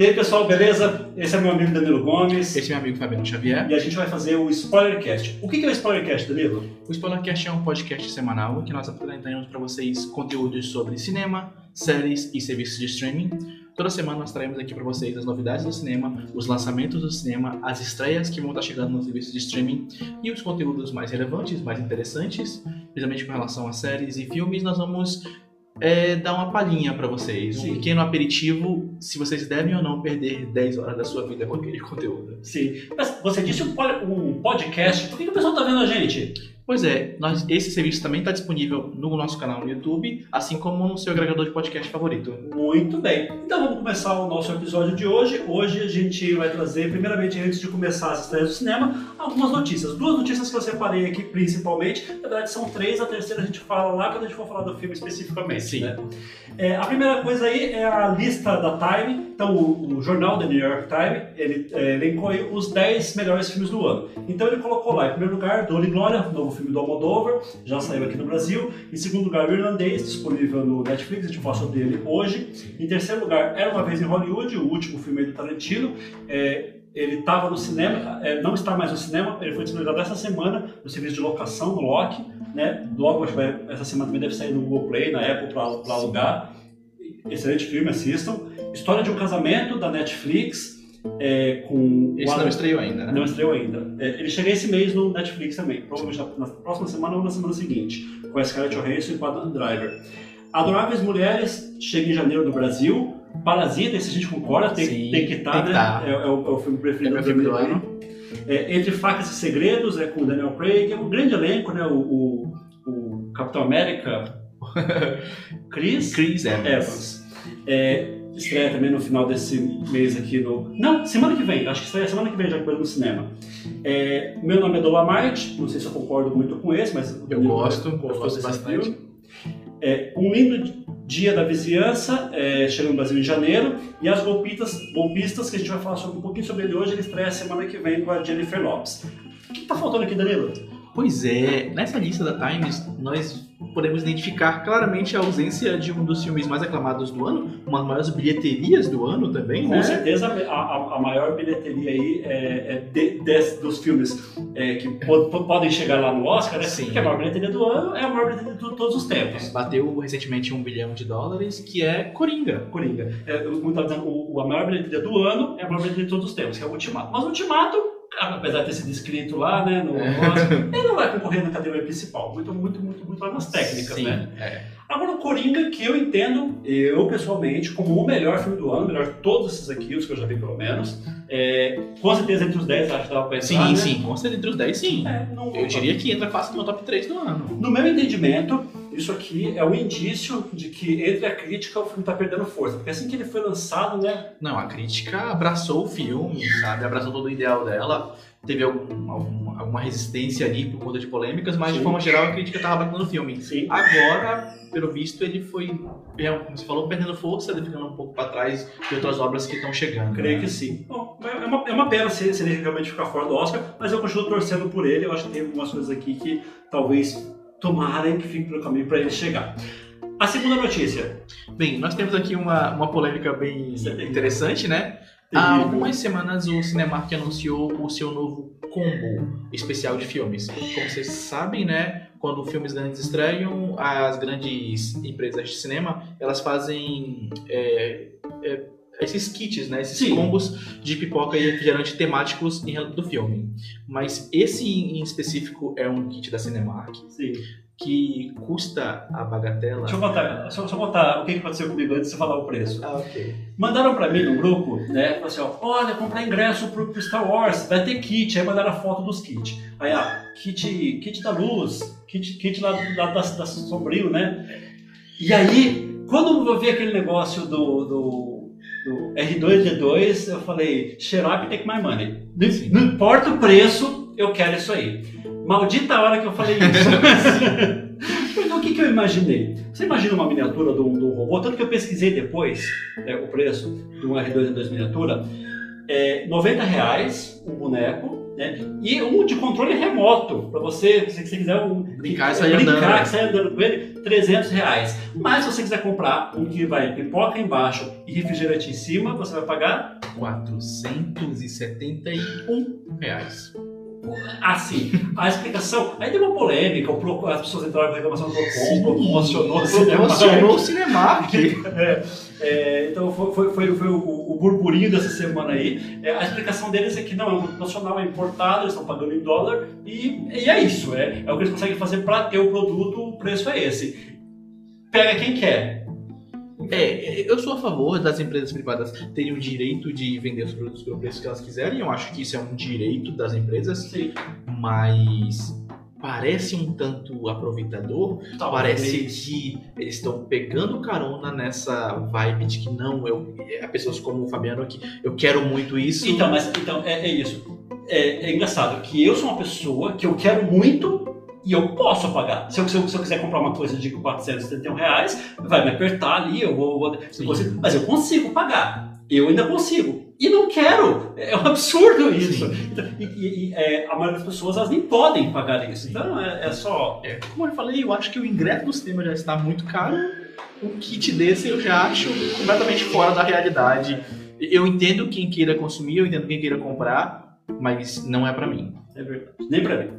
E aí, pessoal, beleza? Esse é meu amigo Danilo Gomes. Esse é meu amigo Fabiano Xavier. E a gente vai fazer o Spoilercast. O que é o Spoilercast, Danilo? O Spoilercast é um podcast semanal que nós apresentamos para vocês conteúdos sobre cinema, séries e serviços de streaming. Toda semana nós traremos aqui para vocês as novidades do cinema, os lançamentos do cinema, as estreias que vão estar chegando nos serviços de streaming e os conteúdos mais relevantes, mais interessantes, principalmente com relação a séries e filmes. Nós vamos é, dar uma palhinha para vocês, um Sim. pequeno aperitivo, se vocês devem ou não perder 10 horas da sua vida com aquele conteúdo. Sim. Mas você disse um, um podcast. Por que, que o pessoal tá vendo a gente? Pois é, nós- esse serviço também está disponível no nosso canal no YouTube, assim como no seu agregador de podcast favorito. Muito bem. Então vamos começar o nosso episódio de hoje. Hoje a gente vai trazer, primeiramente, antes de começar as estreias do cinema, algumas notícias. Duas notícias que eu separei aqui, principalmente. Na verdade, são três. A terceira a gente fala lá quando a gente for falar do filme especificamente. Sim. né? É, a primeira coisa aí é a lista da Time. Então, o, o jornal da New York Times, ele é, elencou os 10 melhores filmes do ano. Então, ele colocou lá, em primeiro lugar, Dor e Glória, novo filme do Almodóvar, já saiu aqui no Brasil. Em segundo lugar, o Irlandês, disponível no Netflix, a gente fala sobre ele hoje. Em terceiro lugar, Era Uma Vez em Hollywood, o último filme do Tarantino. É, ele estava no cinema, é, não está mais no cinema, ele foi disponibilizado essa semana no serviço de locação, no Loki. Né? Logo, vai- essa semana também deve sair no Google Play, na Apple, para alugar. Excelente filme, assistam. História de um Casamento, da Netflix, é, com... Esse Adam- não estreou ainda, né? não estreou ainda. É, ele chega esse mês no Netflix também, provavelmente na, na próxima semana ou na semana seguinte, com a Scarlett Johansson e com Adam Driver. Adoráveis Mulheres chega em janeiro no Brasil. Parasita, esse a gente concorda, tem, Sim, tem que estar, tem que né? tá. É, é o, é o filme É preferido meu filme do ano. É, Entre Facas e Segredos, é com o Daniel Craig, é um grande elenco, né? O, o, o Capitão América, Chris, Chris Evans. Evans. É, estreia também no final desse mês aqui no. Não, semana que vem, acho que estreia semana que vem já que no cinema. É, meu nome é Dolomite, não sei se eu concordo muito com esse, mas. Eu gosto, eu gostou gosto bastante. filme. É, um lindo dia da vizinhança, é, chega no Brasil em janeiro, e as golpistas, golpistas que a gente vai falar sobre, um pouquinho sobre ele hoje, ele estreia semana que vem com a Jennifer Lopes. O que tá faltando aqui, Danilo? Pois é, nessa lista da Times, nós podemos identificar claramente a ausência de um dos filmes mais aclamados do ano, uma das maiores bilheterias do ano também, Com né? certeza a, a- a maior bilheteria aí é, é de- des- dos filmes é, que po- po- podem chegar lá no Oscar, né? Sim. Porque a maior bilheteria do ano é a maior bilheteria de to- todos os tempos. Bateu recentemente um bilhão de dólares, que é Coringa. Coringa. É, eu dizendo, o- a maior bilheteria do ano é a maior bilheteria de todos os tempos, que é o Ultimato. Mas o Ultimato, apesar de ter sido escrito lá, né, no É. Oscar, ele não vai concorrer na categoria principal. Muito, muito, muito, muito lá nas técnicas, Sim, né? é. Agora, o Coringa, que eu entendo, eu pessoalmente, como o melhor filme do ano, melhor de todos esses aqui, os que eu já vi pelo menos, é, com certeza entre os 10 acho que dava pra entrar, Sim, né? sim, com certeza entre os 10, sim. É, não- Eu diria que entra fácil no top 3 do ano. No meu entendimento, isso aqui é um indício de que entre a crítica o filme tá perdendo força. Porque assim que ele foi lançado, né? Não, a crítica abraçou o filme, sabe? Abraçou todo o ideal dela. Teve algum, algum- alguma resistência ali por conta de polêmicas, mas de Sim. forma geral a crítica tava batendo no filme. Sim. Agora, pelo visto, ele foi, é, como você falou, perdendo força, ele ficando um pouco para trás de outras obras que estão chegando. Creio né? que sim. Bom, é uma, é uma pena se, se ele realmente ficar fora do Oscar, mas eu continuo torcendo por ele. Eu acho que tem algumas coisas aqui que talvez tomarem que fiquem pelo caminho para ele chegar. A segunda notícia. Bem, nós temos aqui uma, uma polêmica bem é interessante, né? Há algumas semanas o Cinemark anunciou o seu novo combo especial de filmes. Como vocês sabem, né? Quando filmes grandes estreiam, as grandes empresas de cinema elas fazem é, é, esses kits, né? Esses Sim. combos de pipoca e refrigerante temáticos em do filme. Mas esse em específico é um kit da Cinemark Sim. que custa a bagatela. Deixa eu contar, deixa eu só contar o que que aconteceu comigo antes de você falar o preço. Ah, ok. Mandaram pra mim no grupo, né? Falaram assim, ó, olha, comprar ingresso pro, pro Star Wars, vai ter kit. Aí mandaram a foto dos kits. Aí, ah, kit, kit da luz, kit, kit lá, lá da, da Sombrio, né? E aí, quando eu vi aquele negócio do, do, do R2D2, eu falei, and take my money. Não, importa o preço, eu quero isso aí. Maldita hora que eu falei isso. então o que, que eu imaginei? Você imagina uma miniatura de um, de um robô? Tanto que eu pesquisei depois é, o preço de um R2D2 miniatura. É, 90 reais um boneco, né? E um de controle remoto, para você, se você quiser um, Brincar e sair brincar, andando, né? sair andando com ele, 300 reais. Mas se você quiser comprar um que vai pipoca embaixo e refrigerante em cima, você vai pagar 471 reais. Assim. A explicação. Aí deu uma polêmica, Pro- as pessoas entraram com reclamação do Procon, Sim. o Procon emocionou o cinema. Emocionou Cinemark. É, então foi, foi, foi, foi o, o burburinho dessa semana aí. É, a explicação deles é que não, é um nacional, é importado, eles estão pagando em dólar e, e é isso. É, é o que eles conseguem fazer para ter o produto, o preço é esse. Pega quem quer. É, eu sou a favor das empresas privadas terem o direito de vender os produtos pelo preço que elas quiserem. Eu acho que isso é um direito das empresas, Sim. mas parece um tanto aproveitador. Parece que eles estão pegando carona nessa vibe de que não, eu, é, pessoas como o Fabiano aqui, eu quero muito isso. Então, mas então, é, é isso. É, é engraçado que eu sou uma pessoa que eu quero muito e eu posso pagar. Se eu, se eu, se eu quiser comprar uma coisa de 471 reais, vai me apertar ali, eu vou. vou- Sim. eu consigo- mas eu consigo pagar. Eu ainda consigo. E não quero. É um absurdo isso. Então, e e- e, é, a maioria das pessoas elas nem podem pagar isso. Então é, é só. É, como eu falei, eu acho que o ingresso do cinema já está muito caro. Um kit desse eu já acho completamente fora da realidade. Eu entendo quem queira consumir, eu entendo quem queira comprar, mas não é pra mim. É verdade. Nem pra mim.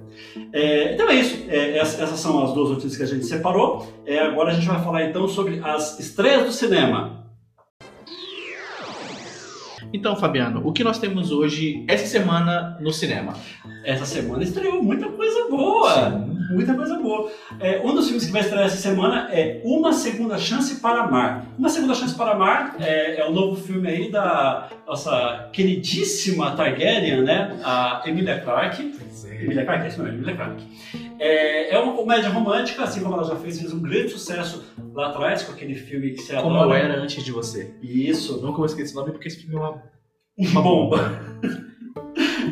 É, então é isso. É, essas, são as duas notícias que a gente separou. É, agora a gente vai falar então sobre as estreias do cinema. Então, Fabiano, o que nós temos hoje, essa semana, no cinema? Essa semana estreou muita coisa boa. Muita coisa boa. É, um dos filmes que vai estrear essa semana é Uma Segunda Chance para Amar. Uma Segunda Chance para Amar é, é o novo filme aí da nossa queridíssima Targaryen, né? A Emilia Clarke. Emilia Clarke, é isso mesmo, Emilia Clarke. É, é uma comédia romântica, assim como ela já fez, fez um grande sucesso lá atrás com aquele filme que Como adora. eu era antes de você. Isso. Nunca vou esquecer esse nome porque esse filme é uma Uma bomba.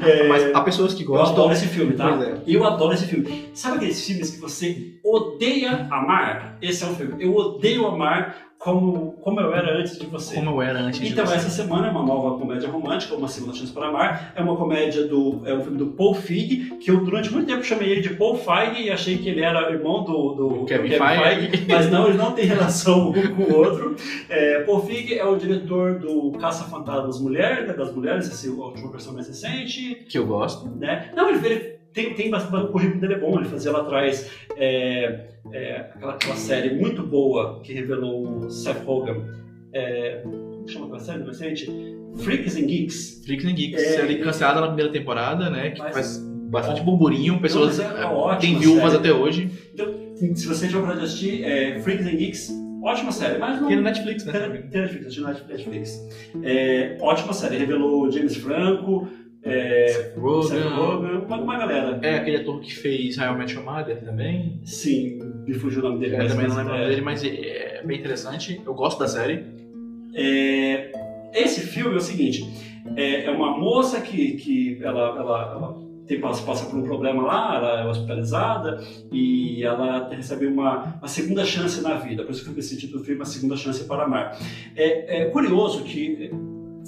É, Mas há pessoas que eu gostam. adoro esse filme, tá? É. Eu adoro esse filme. Sabe aqueles filmes que você odeia amar? Esse é um filme. Eu odeio amar como, como eu era antes de você. Como eu era antes Então, de você. essa semana é uma nova comédia romântica, Uma Segunda Chance para Amar. É uma comédia do. É um filme do Paul Feig, que eu durante muito tempo chamei ele de Paul Feig e achei que ele era irmão do, do Kevin Feige. mas não, ele não tem relação um com o outro. É, Paul Feig é o diretor do Caça-Fantasmas Mulher, né, das Mulheres, essa é a última versão mais recente Que eu gosto. né? Não, ele, ele tem, tem bastante, o currículo dele é bom, ele fazia lá atrás é, é, aquela, aquela série muito boa que revelou o Seth Rogen. É, como chama aquela série recente? Freaks and Geeks. Freaks and Geeks, É, série cancelada na primeira temporada, né? Que Mas- faz bastante burburinho, pessoas é ótima têm viúvas série. até hoje. Se você tiver pra assistir, é, Freaks and Geeks, ótima série, mas não. Tem no Netflix, né? Tem tem Netflix, assisti na Netflix. É, ótima série, revelou James Franco, é, Seth Rogen. Uma, uma galera. É aquele ator que fez Your Mother também. Sim, me fugiu o nome dele. Eu mas- também não lembro é- nome dele, mas é bem interessante. Eu gosto da série. É, esse filme é o seguinte: é, é uma moça que, que ela, ela, ela tem, passa, passa por um problema lá, ela é hospitalizada e ela recebe uma, uma segunda chance na vida. Por isso que eu título do filme, A Segunda Chance para Amar. É, é curioso que.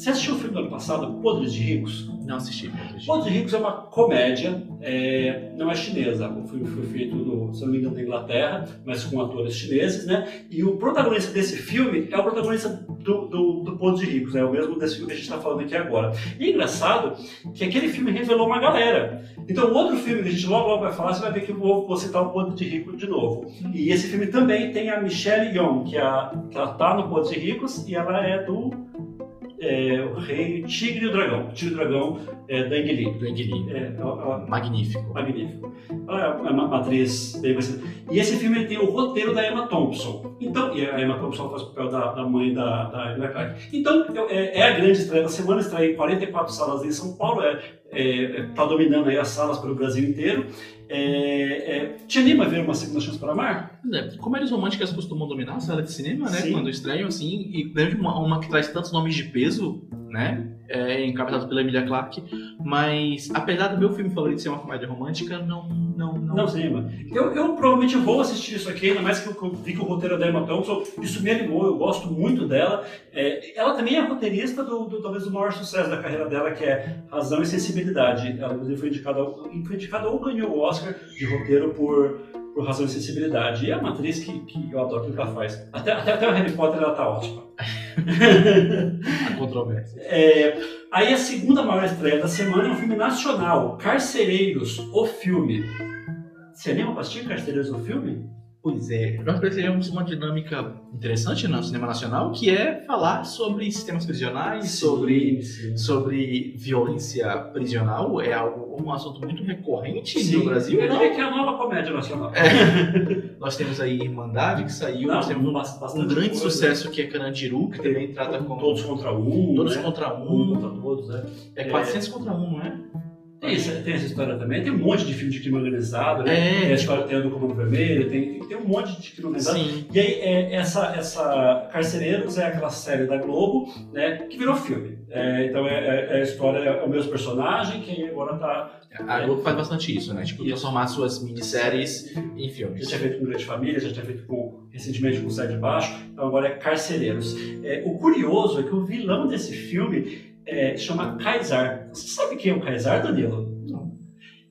Você assistiu o filme do ano passado, Podres de Ricos? Não assisti. Podres de Ricos é uma comédia, é, não é chinesa. O filme foi feito, no, se não me engano, na Inglaterra, mas com atores chineses, né? E o protagonista desse filme é o protagonista do, do, do Podres de Ricos, é o mesmo desse filme que a gente está falando aqui agora. E é engraçado que aquele filme revelou uma galera. Então, o outro filme que a gente logo, logo vai falar, você vai ver que eu vou, vou citar o Podres de Ricos de novo. E esse filme também tem a Michelle Yeoh, que, é que ela tá no Podres de Ricos e ela é do é, o Rei Tigre e o Dragão. O Tigre e o Dragão é da Lee. Do. É, Magnífico. magnífico. Ela é uma uma atriz bem conhecida. E esse filme tem o roteiro da Emma Thompson. Então, e a Emma Thompson faz o papel da, da mãe da, da Emilia Clarke. Então, é, é a grande estreia da semana, estreia em 44 salas em São Paulo, é, está dominando aí as salas pelo Brasil inteiro. É, é, te anima a ver uma segunda chance para amar? É, Comédias românticas costumam dominar a sala de cinema, né? Sim. Quando estreiam, assim. E mesmo uma, uma que traz tantos nomes de peso né? É, encabeçado pela Emilia Clarke, mas apesar do meu filme favorito ser uma comédia romântica, não. Não, não. Não, sim, mano. Eu, eu provavelmente vou assistir isso aqui, ainda mais que eu, que eu vi que o roteiro é da Emma Thompson. Isso me animou, eu gosto muito dela. É, ela também é roteirista do, do, talvez do maior sucesso da carreira dela, que é Razão e Sensibilidade. Ela, inclusive, foi indicada, foi indicada ou ganhou o Oscar de roteiro por, por Razão e Sensibilidade. E é uma atriz que, que eu adoro o que ela faz. Até, até, até o Harry Potter ela tá ótima. A controvérsia. É, aí a segunda maior estreia da semana é um filme nacional, Carcereiros, o filme. Você anima pra assistir Carcereiros, o filme? Pois é, nós percebemos uma dinâmica interessante no cinema nacional, que é falar sobre sistemas prisionais, sobre, sim. sobre violência prisional. É algo, um assunto muito recorrente Sim, no Brasil. Eu diria que é a nova comédia nacional. Nós temos aí Irmandade, que saiu, Não, nós temos um, grande coisa. sucesso que é Carandiru, que também trata com Todos contra um. todos né? contra Um um. contra todos, né? É 400 contra um, não é? Tem, essa- tem essa história também. Tem um monte de filme de crime organizado, né? É. Tem a história tem a do Comando Vermelho, tem, tem um monte de crime organizado. Sim. E aí, é, essa, essa Carcereiros é aquela série da Globo, né? Que virou filme. É, então, é, é- é a história, é o mesmo personagem, que agora tá... A Globo faz bastante isso, né? Tipo, Isso. transformar suas minisséries em Já filmes. tinha feito com Grande Família, já tinha feito com, recentemente com o Sai de Baixo, então agora é Carcereiros. É, o curioso é que o vilão desse filme é, chama Kaysar. Você sabe quem é o Kaysar, Danilo? Não.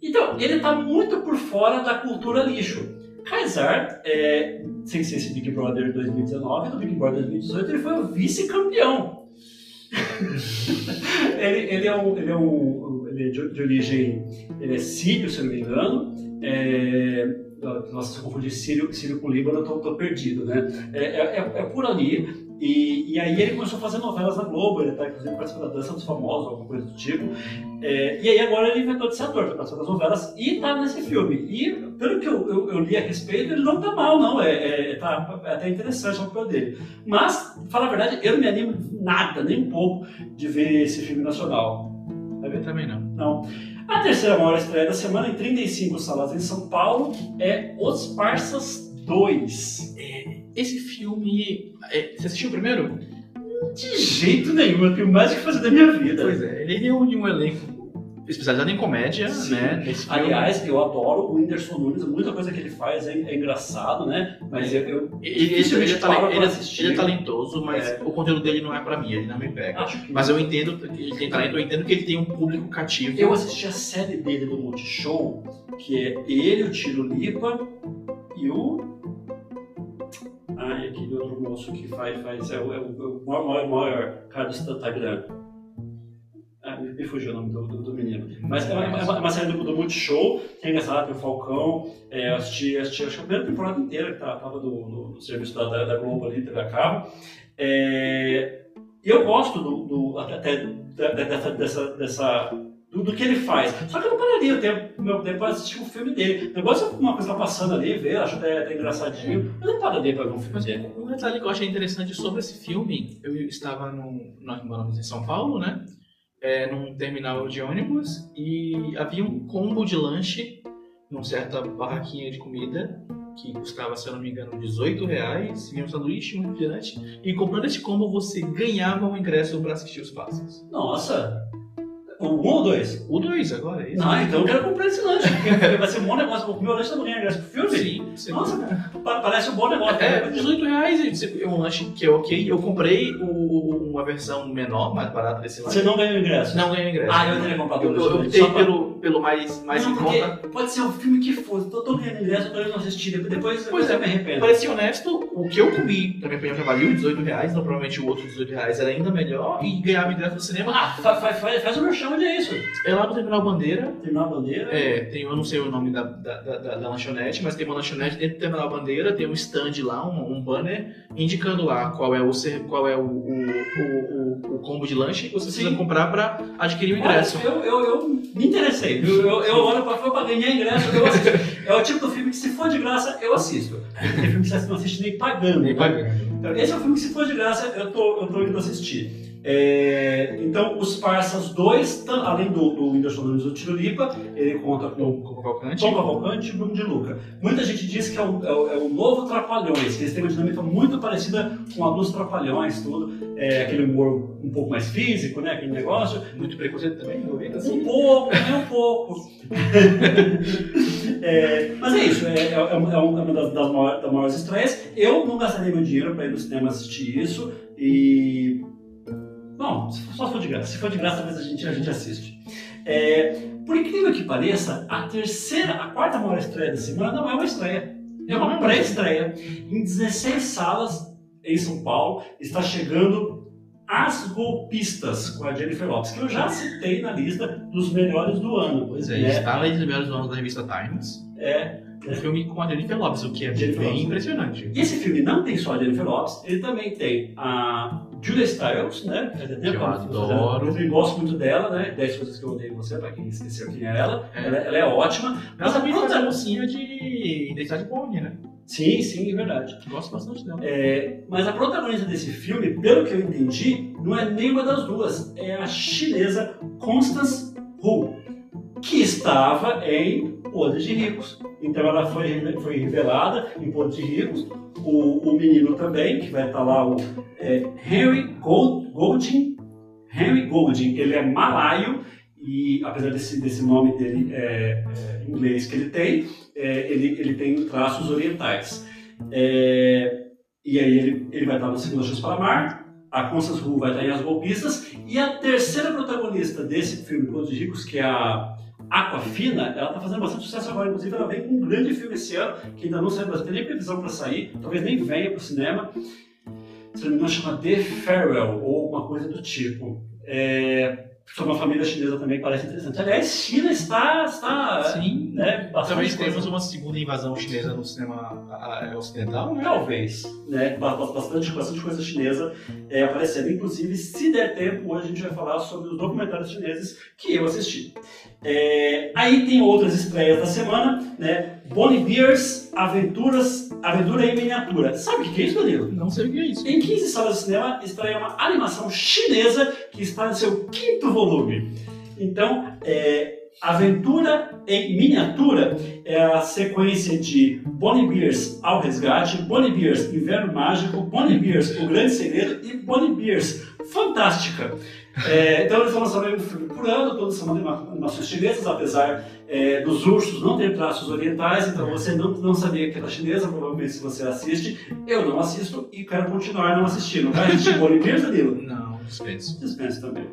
Então, ele está muito por fora da cultura lixo. Kaysar, é, sem ser esse Big Brother 2019, no Big Brother 2018 ele foi o vice-campeão. ele, ele é um, ele é um ele é de, de origem, ele é sírio, se eu não me engano. É, nossa, se eu confundir Sírio, Sírio com Líbano, eu tô, tô perdido, né? É, é- é por ali. E, e aí ele começou a fazer novelas na Globo, ele tá inclusive participando da Dança dos Famosos, alguma coisa do tipo. É, e aí agora ele inventou de ser ator, tá participando das novelas e tá nesse filme. E pelo que eu, eu, eu li a respeito, ele não tá mal, não. É, é, tá, é até interessante o papel dele. Mas, falar a verdade, eu não me animo nada, nem um pouco, de ver esse filme nacional. Eu também não. Não. A terceira maior estreia da semana, em 35 salas em São Paulo, é Os Parsas 2. Esse filme. é, você assistiu o primeiro? De jeito nenhum, eu tenho mais o que fazer da minha vida. Pois é, ele reúne um elenco especializado em comédia, Sim. né? Aliás, eu adoro o Whindersson Nunes, muita coisa que ele faz é, é engraçado, né? Mas eu, eu ele, ele, ele, é talen- pra ele é- assistir. ele é talentoso, mas É. o conteúdo dele não é pra mim, ele não me pega. que. Mas eu entendo que ele tem talento, eu entendo que ele tem um público cativo. Eu assisti a série dele do Multishow, que é ele, o Tiro Lipa e o. Ai, aquele outro moço que faz. faz é, o, é o- é maior, maior, maior cara do Instagram. Ah, me, fugiu o nome do, do, do menino. Mas é uma, é uma- é uma série do, do Multishow, é engraçado, tem o Falcão. É, assisti, assisti acho que a primeira temporada inteira, que tá- tava no, no- no serviço da, da, da Globo ali, TV a cabo. É, e eu gosto do, do- até da- da- dessa, dessa, dessa do, do que ele faz. Só que eu não pararia o tempo, meu tempo para assistir um filme dele. O negócio é uma coisa passando ali, ver, acho até, até engraçadinho. Eu não pararia para ver um filme Mas dele. um detalhe que eu achei interessante sobre esse filme, eu estava no. Nós moramos em São Paulo, né? É, num terminal de ônibus e havia um combo de lanche numa certa barraquinha de comida que custava, se eu não me engano, 18 reais, vinha um sanduíche, um refrigerante, e comprando esse combo você ganhava um ingresso para assistir os passos. Nossa! Um ou dois? O 2 agora, é isso? Não, então eu quero comprar esse lanche, porque vai ser um bom negócio. O meu lanche não ganha ingresso pro filme. Sim, sim. Nossa, pa- parece um bom negócio. É, 18 reais e você- é um lanche que é ok. Eu comprei o- uma versão menor, mais barata desse lanche. Você não ganha o ingresso. Não ganhei ingresso. Ah, eu teria comprado o eu optei pra- pelo, pelo mais, mais não, em conta. pode ser o filme que for. Tô, tô ganhando ingresso, eu tô indo assistir. Depois, depois, eu é. me arrependo. Ser honesto, o que eu comi na minha opinião já valeu 18 reais, então provavelmente o outro 18 reais era ainda melhor e ganhava ingresso no cinema. Ah, fa- fa- faz, faz o merchan, é isso? É lá no Terminal Bandeira. Terminar a bandeira. É, tem, eu não sei o nome da, da, da, da- lanchonete, mas tem uma lanchonete dentro do Terminal Bandeira, tem um stand lá, um, um banner, indicando lá qual é o, qual é o, o, o, o- combo de lanche que você precisa Sim. comprar para adquirir o ingresso. Olha, eu, eu, eu me interessei. viu? Eu, eu olho pra foi pra ganhar ingresso, eu assisto. É o tipo do filme que se for de graça, eu assisto. Tem filme que você não assiste nem pagando. Nem né? pagando. Então, esse é o filme que se for de graça, eu tô, eu tô indo assistir. É, então, os Parsas 2, tam- além do, do Whindersson Nunes do Tiro Lipa, ele conta com Coco Cavalcante. Tom Cavalcante e Bruno de Luca. Muita gente diz que é o, é o- é o novo Trapalhões, que eles têm uma dinâmica muito parecida com a dos Trapalhões, tudo. É, aquele humor um pouco mais físico, né? Aquele negócio. Muito preconceito também, não ouvido Um assim. pouco, é um pouco. É, mas é isso, é, uma é uma das, das maiores, das maiores estreias. Eu não gastaria meu dinheiro para ir no cinema assistir isso e. Bom, se for- só se for de graça. Se for de graça, talvez a gente, a gente assiste. É, por incrível que pareça, a terceira, a quarta maior estreia da semana não é uma estreia. É uma pré-estreia. Em 16 salas em São Paulo está chegando As Golpistas com a Jennifer Lopes, que eu já citei na lista dos melhores do ano. Pois é, né? está além dos melhores nomes da revista Times. É, Um filme com a Jennifer Lopes, o que é Jennifer bem Lopes. impressionante. E esse filme não tem só a Jennifer Lopes, ele também tem a Julia Stiles, né? Faz tempo eu que tá adoro. fazendo- Eu gosto muito dela, né? 10 coisas que eu odeio em você, pra quem esqueceu quem é ela. É. Ela, ela é ótima. Mas a também faz a mocinha de Identidade Borne, né? Sim, sim, é verdade. Gosto bastante dela. É, mas a protagonista desse filme, pelo que eu entendi, não é nenhuma das duas. É a chinesa Constance Wu, que estava em Podres de Ricos. Então ela foi, foi revelada em Podres de Ricos. O, o menino também, que vai estar lá, o é, Henry Gold, Golding. Henry Golding, ele é malaio e apesar desse, desse nome dele é, é, inglês que ele tem, é, ele, ele tem traços orientais. É, e aí ele, ele vai estar no Segunda Chance para Amar, a Constance Wu vai estar em As Golpistas, e a terceira protagonista desse filme, Contos de Ricos, que é a Aquafina, ela está fazendo bastante sucesso agora, inclusive ela vem com um grande filme esse ano, que ainda não saiu, tem nem previsão para sair, talvez nem venha para o cinema, se não me engano chama The Farewell, ou alguma coisa do tipo. É, sobre uma família chinesa também parece interessante. Aliás, China está, está Sim. né, Talvez tenhamos uma segunda invasão chinesa no cinema ah, ocidental, né? Talvez, né? Ba- ba- Bastante, bastante coisa chinesa é, aparecendo. Inclusive, se der tempo, hoje a gente vai falar sobre os documentários chineses que eu assisti. É, aí tem outras estreias da semana, né? Bonnie Bears, Aventuras, Aventura em Miniatura. Sabe o que é isso, Danilo? Não sei o que é isso. Em 15 salas de cinema estreia uma animação chinesa que está no seu quinto volume. Então, é, Aventura em Miniatura é a sequência de Bonnie Bears ao Resgate, Bonnie Bears Inverno Mágico, Bonnie Bears O Grande Segredo e Bonnie Bears Fantástica. É, então eles vão lançando um filme por ano, todas são anima- animações chinesas, apesar é, dos ursos não ter traços orientais, então você não, não sabia que era chinesa, provavelmente se você assiste. Eu não assisto e quero continuar não assistindo. Vai assistir Bonnie Bears, Danilo? Não, dispenso. Dispense também.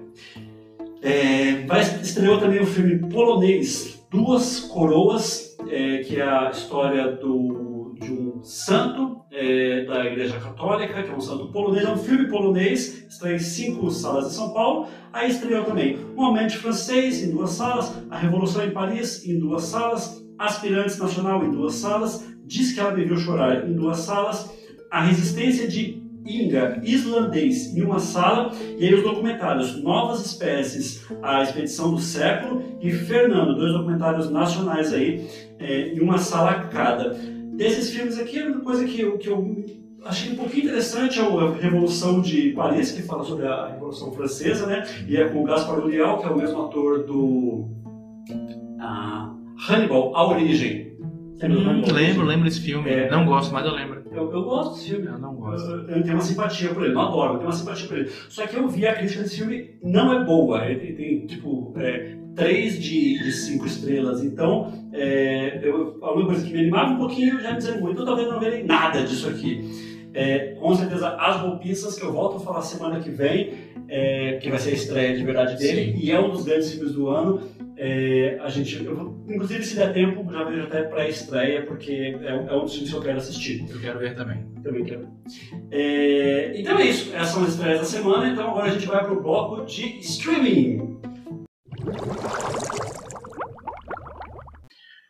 É, vai, estreou também o filme polonês Duas Coroas, é, que é a história do, de um santo é, da Igreja Católica, que é um santo polonês. É um filme polonês, estreia em cinco salas de São Paulo. Aí estreou também Um Amante Francês, em duas salas. A Revolução em Paris, em duas salas. Aspirantes Nacional, em duas salas. Diz que ela me chorar, em duas salas. A Resistência de Inga, islandês, em uma sala, e aí os documentários Novas Espécies, A Expedição do Século e Fernando, dois documentários nacionais aí, é, em uma sala cada. Desses filmes aqui, a única coisa que eu, que eu achei um pouquinho interessante é a Revolução de Paris, que fala sobre a Revolução Francesa, né? E é com o Gaspar Ulliel, que é o mesmo ator do ah, Hannibal, A Origem. Hum, lembro, lembro desse filme. É. Não gosto, mas eu lembro. Eu, eu gosto desse filme. Eu não gosto. Eu, eu tenho uma simpatia por ele, não adoro, eu tenho uma simpatia por ele. Só que eu vi a crítica desse filme, não é boa. Ele tem, tem, tipo, é, 3 de, de 5 estrelas. Então, é, eu, a única coisa que me animava um pouquinho já me desanimou. Então, talvez eu não verei nada disso aqui. É, com certeza, As Golpistas, que eu volto a falar semana que vem, é, que vai ser a estreia de verdade dele, Sim. e é um dos grandes filmes do ano. É, a gente, eu vou- inclusive, se der tempo, já vejo até pré-estreia, porque é, um- é um dos filmes que eu quero assistir. Eu quero ver também. Também quero. É, então é isso, essas são as estreias da semana. Então agora a gente vai para o bloco de streaming.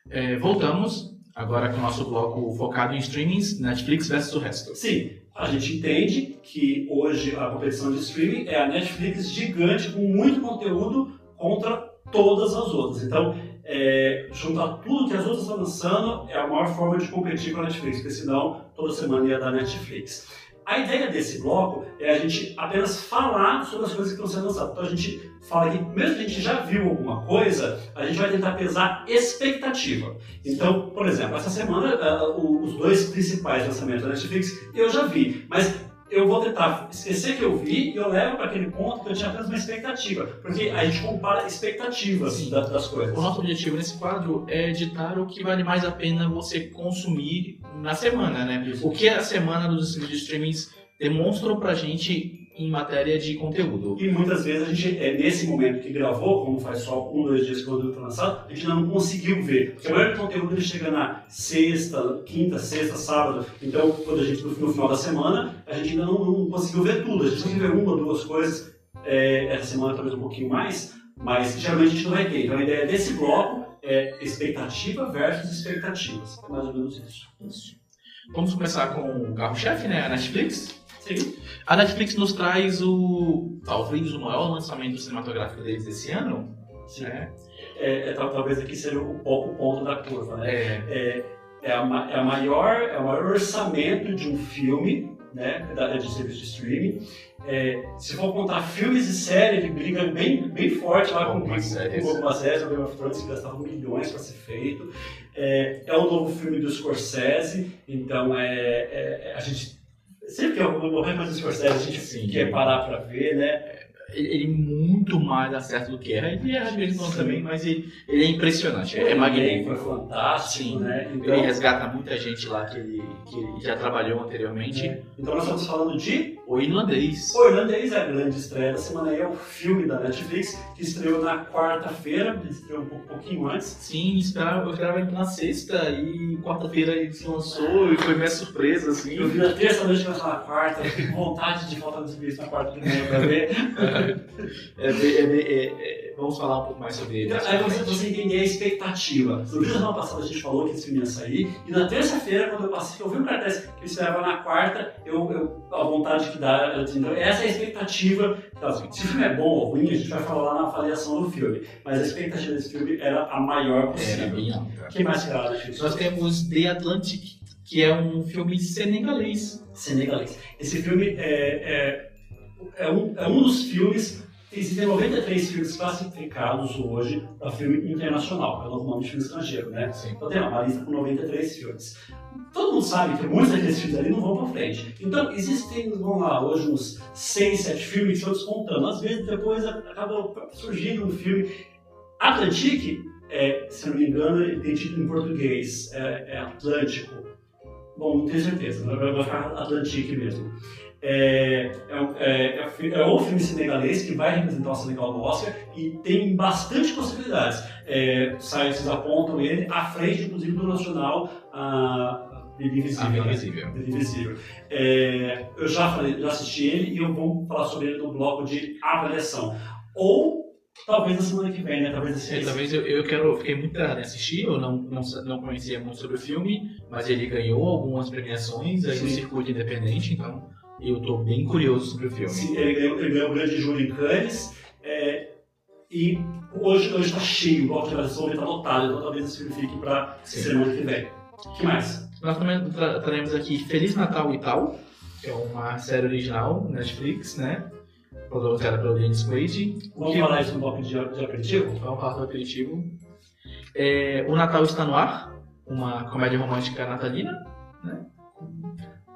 É, voltamos agora com o nosso bloco focado em streamings, Netflix versus o resto. Sim, a gente entende que hoje a competição de streaming é a Netflix gigante com muito conteúdo contra todas as outras. Então, é, juntar tudo que as outras estão lançando é a maior forma de competir com a Netflix, porque senão toda semana ia dar Netflix. A ideia desse bloco é a gente apenas falar sobre as coisas que estão sendo lançadas. Então a gente fala que, mesmo que a gente já viu alguma coisa, a gente vai tentar pesar expectativa. Então, por exemplo, essa semana, uh, os dois principais lançamentos da Netflix eu já vi, mas eu vou tentar esquecer que eu vi e eu levo para aquele ponto que eu tinha apenas uma expectativa. Porque a gente compara expectativas das, das coisas. O nosso objetivo nesse quadro é editar o que vale mais a pena você consumir na semana, né? O que a semana dos streamings demonstrou pra gente em matéria de conteúdo. E muitas vezes a gente, é, nesse momento que gravou, como faz só um, dois dias que o produto foi lançado, a gente ainda não conseguiu ver. Porque a maioria do conteúdo ele chega na sexta, quinta, sexta, sábado. Então, quando a gente, no final da semana, a gente ainda não, não conseguiu ver tudo. A gente conseguiu ver uma, duas coisas. É, essa semana talvez um pouquinho mais, mas geralmente a gente não vai ter. Então a ideia desse bloco é expectativa versus expectativas. É mais ou menos isso. isso. Vamos começar com o carro-chefe, né? A Netflix. Sim. A Netflix nos traz o talvez o maior lançamento cinematográfico deles desse ano. Sim. Né? É, é, talvez aqui seja o, o ponto da curva, né? É. é, é, a, é, a maior, é o maior orçamento de um filme, né? De serviço de streaming. É, se for contar filmes e séries, ele briga bem, bem forte lá com, com, com, séries. com algumas séries, o Game of Thrones que gastavam milhões para ser feito. É, é o novo filme do Scorsese, então é, é a gente Sempre que alguma coisa do Scorsese a gente Sim. quer parar pra ver, né? Ele, ele muito mais acerta do que erra. Ele erra de vez em quando também, mas ele, ele é impressionante. É, é magnífico. Foi fantástico, Sim. né? Então, ele resgata muita gente lá que ele, que ele já trabalhou anteriormente. É. Então nós estamos falando de o Irlandês. O Irlandês é a grande estreia da semana aí, é o filme da Netflix, que estreou na quarta-feira, estreou um pouquinho antes. Sim, esperava, eu esperava ele na sexta e quarta-feira ele se lançou e foi minha surpresa, assim. Eu vi na terça noite que na quarta, com vontade de voltar no serviço na quarta primeira pra ver. é, é, é, vamos falar um pouco mais sobre ele. Então, aí você, você entender a expectativa. No vídeo da semana passada a gente falou que esse filme ia sair, e na terça-feira, quando eu passei, eu vi o cartaz que eu esperava na quarta, eu, eu a vontade que que dá. Então, essa é a expectativa. Então, assim, se o filme é bom ou ruim, a gente vai falar lá na avaliação do filme. Mas a expectativa desse filme era a maior possível. Era bem alta. O que mais será Nós temos The Atlantic, que é um filme senegalês. Senegalês. Esse filme é, é, é, um, é um dos filmes Existem 93 filmes classificados hoje para filme internacional, é o novo nome de filme estrangeiro, né? Sim. Então tem uma lista com 93 filmes. Todo mundo sabe que muitos daqueles filmes ali não vão para frente. Então existem, vamos lá, hoje uns 6, 7 filmes que estão descontando. Às vezes depois acaba surgindo um filme. Atlantique, é, se não me engano, ele tem título em português, é, é Atlântico. Bom, não tenho certeza, vai ficar Atlantique mesmo. É, é, é, é, o filme senegalês que vai representar o Senegal no Oscar e tem bastante possibilidades. É, sites apontam ele à frente, inclusive, do Nacional a Invisível. Né? Invisível. É, eu já, falei, já assisti ele e eu vou falar sobre ele no bloco de avaliação. Ou Talvez na semana que vem, né? Talvez esse é, Talvez eu, eu quero, fiquei muito em assistir, eu não, não, não conhecia muito sobre o filme, mas ele ganhou algumas premiações aí no circuito independente, então eu estou bem curioso sobre o filme. Sim, ele ganhou, ele ganhou o grande júri em Cannes. É, e hoje está cheio, o bloco de avaliação está lotado, então talvez esse filme fique para semana que vem. O que mais? Nós também tra traremos aqui Feliz Natal e Tal, que é uma série original Netflix, né? Protagonizada pelo Dennis Quaid. Vamos que... falar isso no bloco de, de aperitivo? Vamos falar do aperitivo. É, o Natal está no ar, uma comédia romântica natalina, né?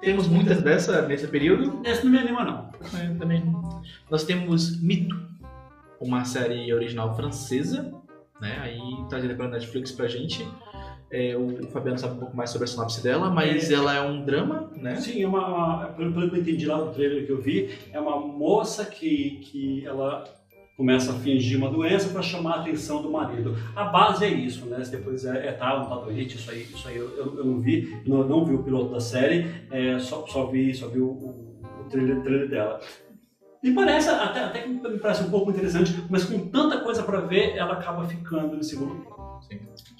Temos muitas dessa nesse período. Essa não me anima, não. É, também. Nós temos Mito, uma série original francesa, né? Aí trazida pela Netflix pra gente. É, o Fabiano sabe um pouco mais sobre a sinopse dela, mas é, ela é um drama, né? Sim, é uma, uma, pelo que eu entendi lá do trailer que eu vi, é uma moça que, que ela começa a fingir uma doença para chamar a atenção do marido. A base é isso, né? Depois é, é tá, não tá doente, isso aí, isso aí eu, eu, eu não vi, não, não, vi o piloto da série, é, só, só vi, só vi o, o, o trailer, trailer dela. Me parece, até, até que me parece um pouco interessante, mas com tanta coisa para ver, ela acaba ficando em segundo plano.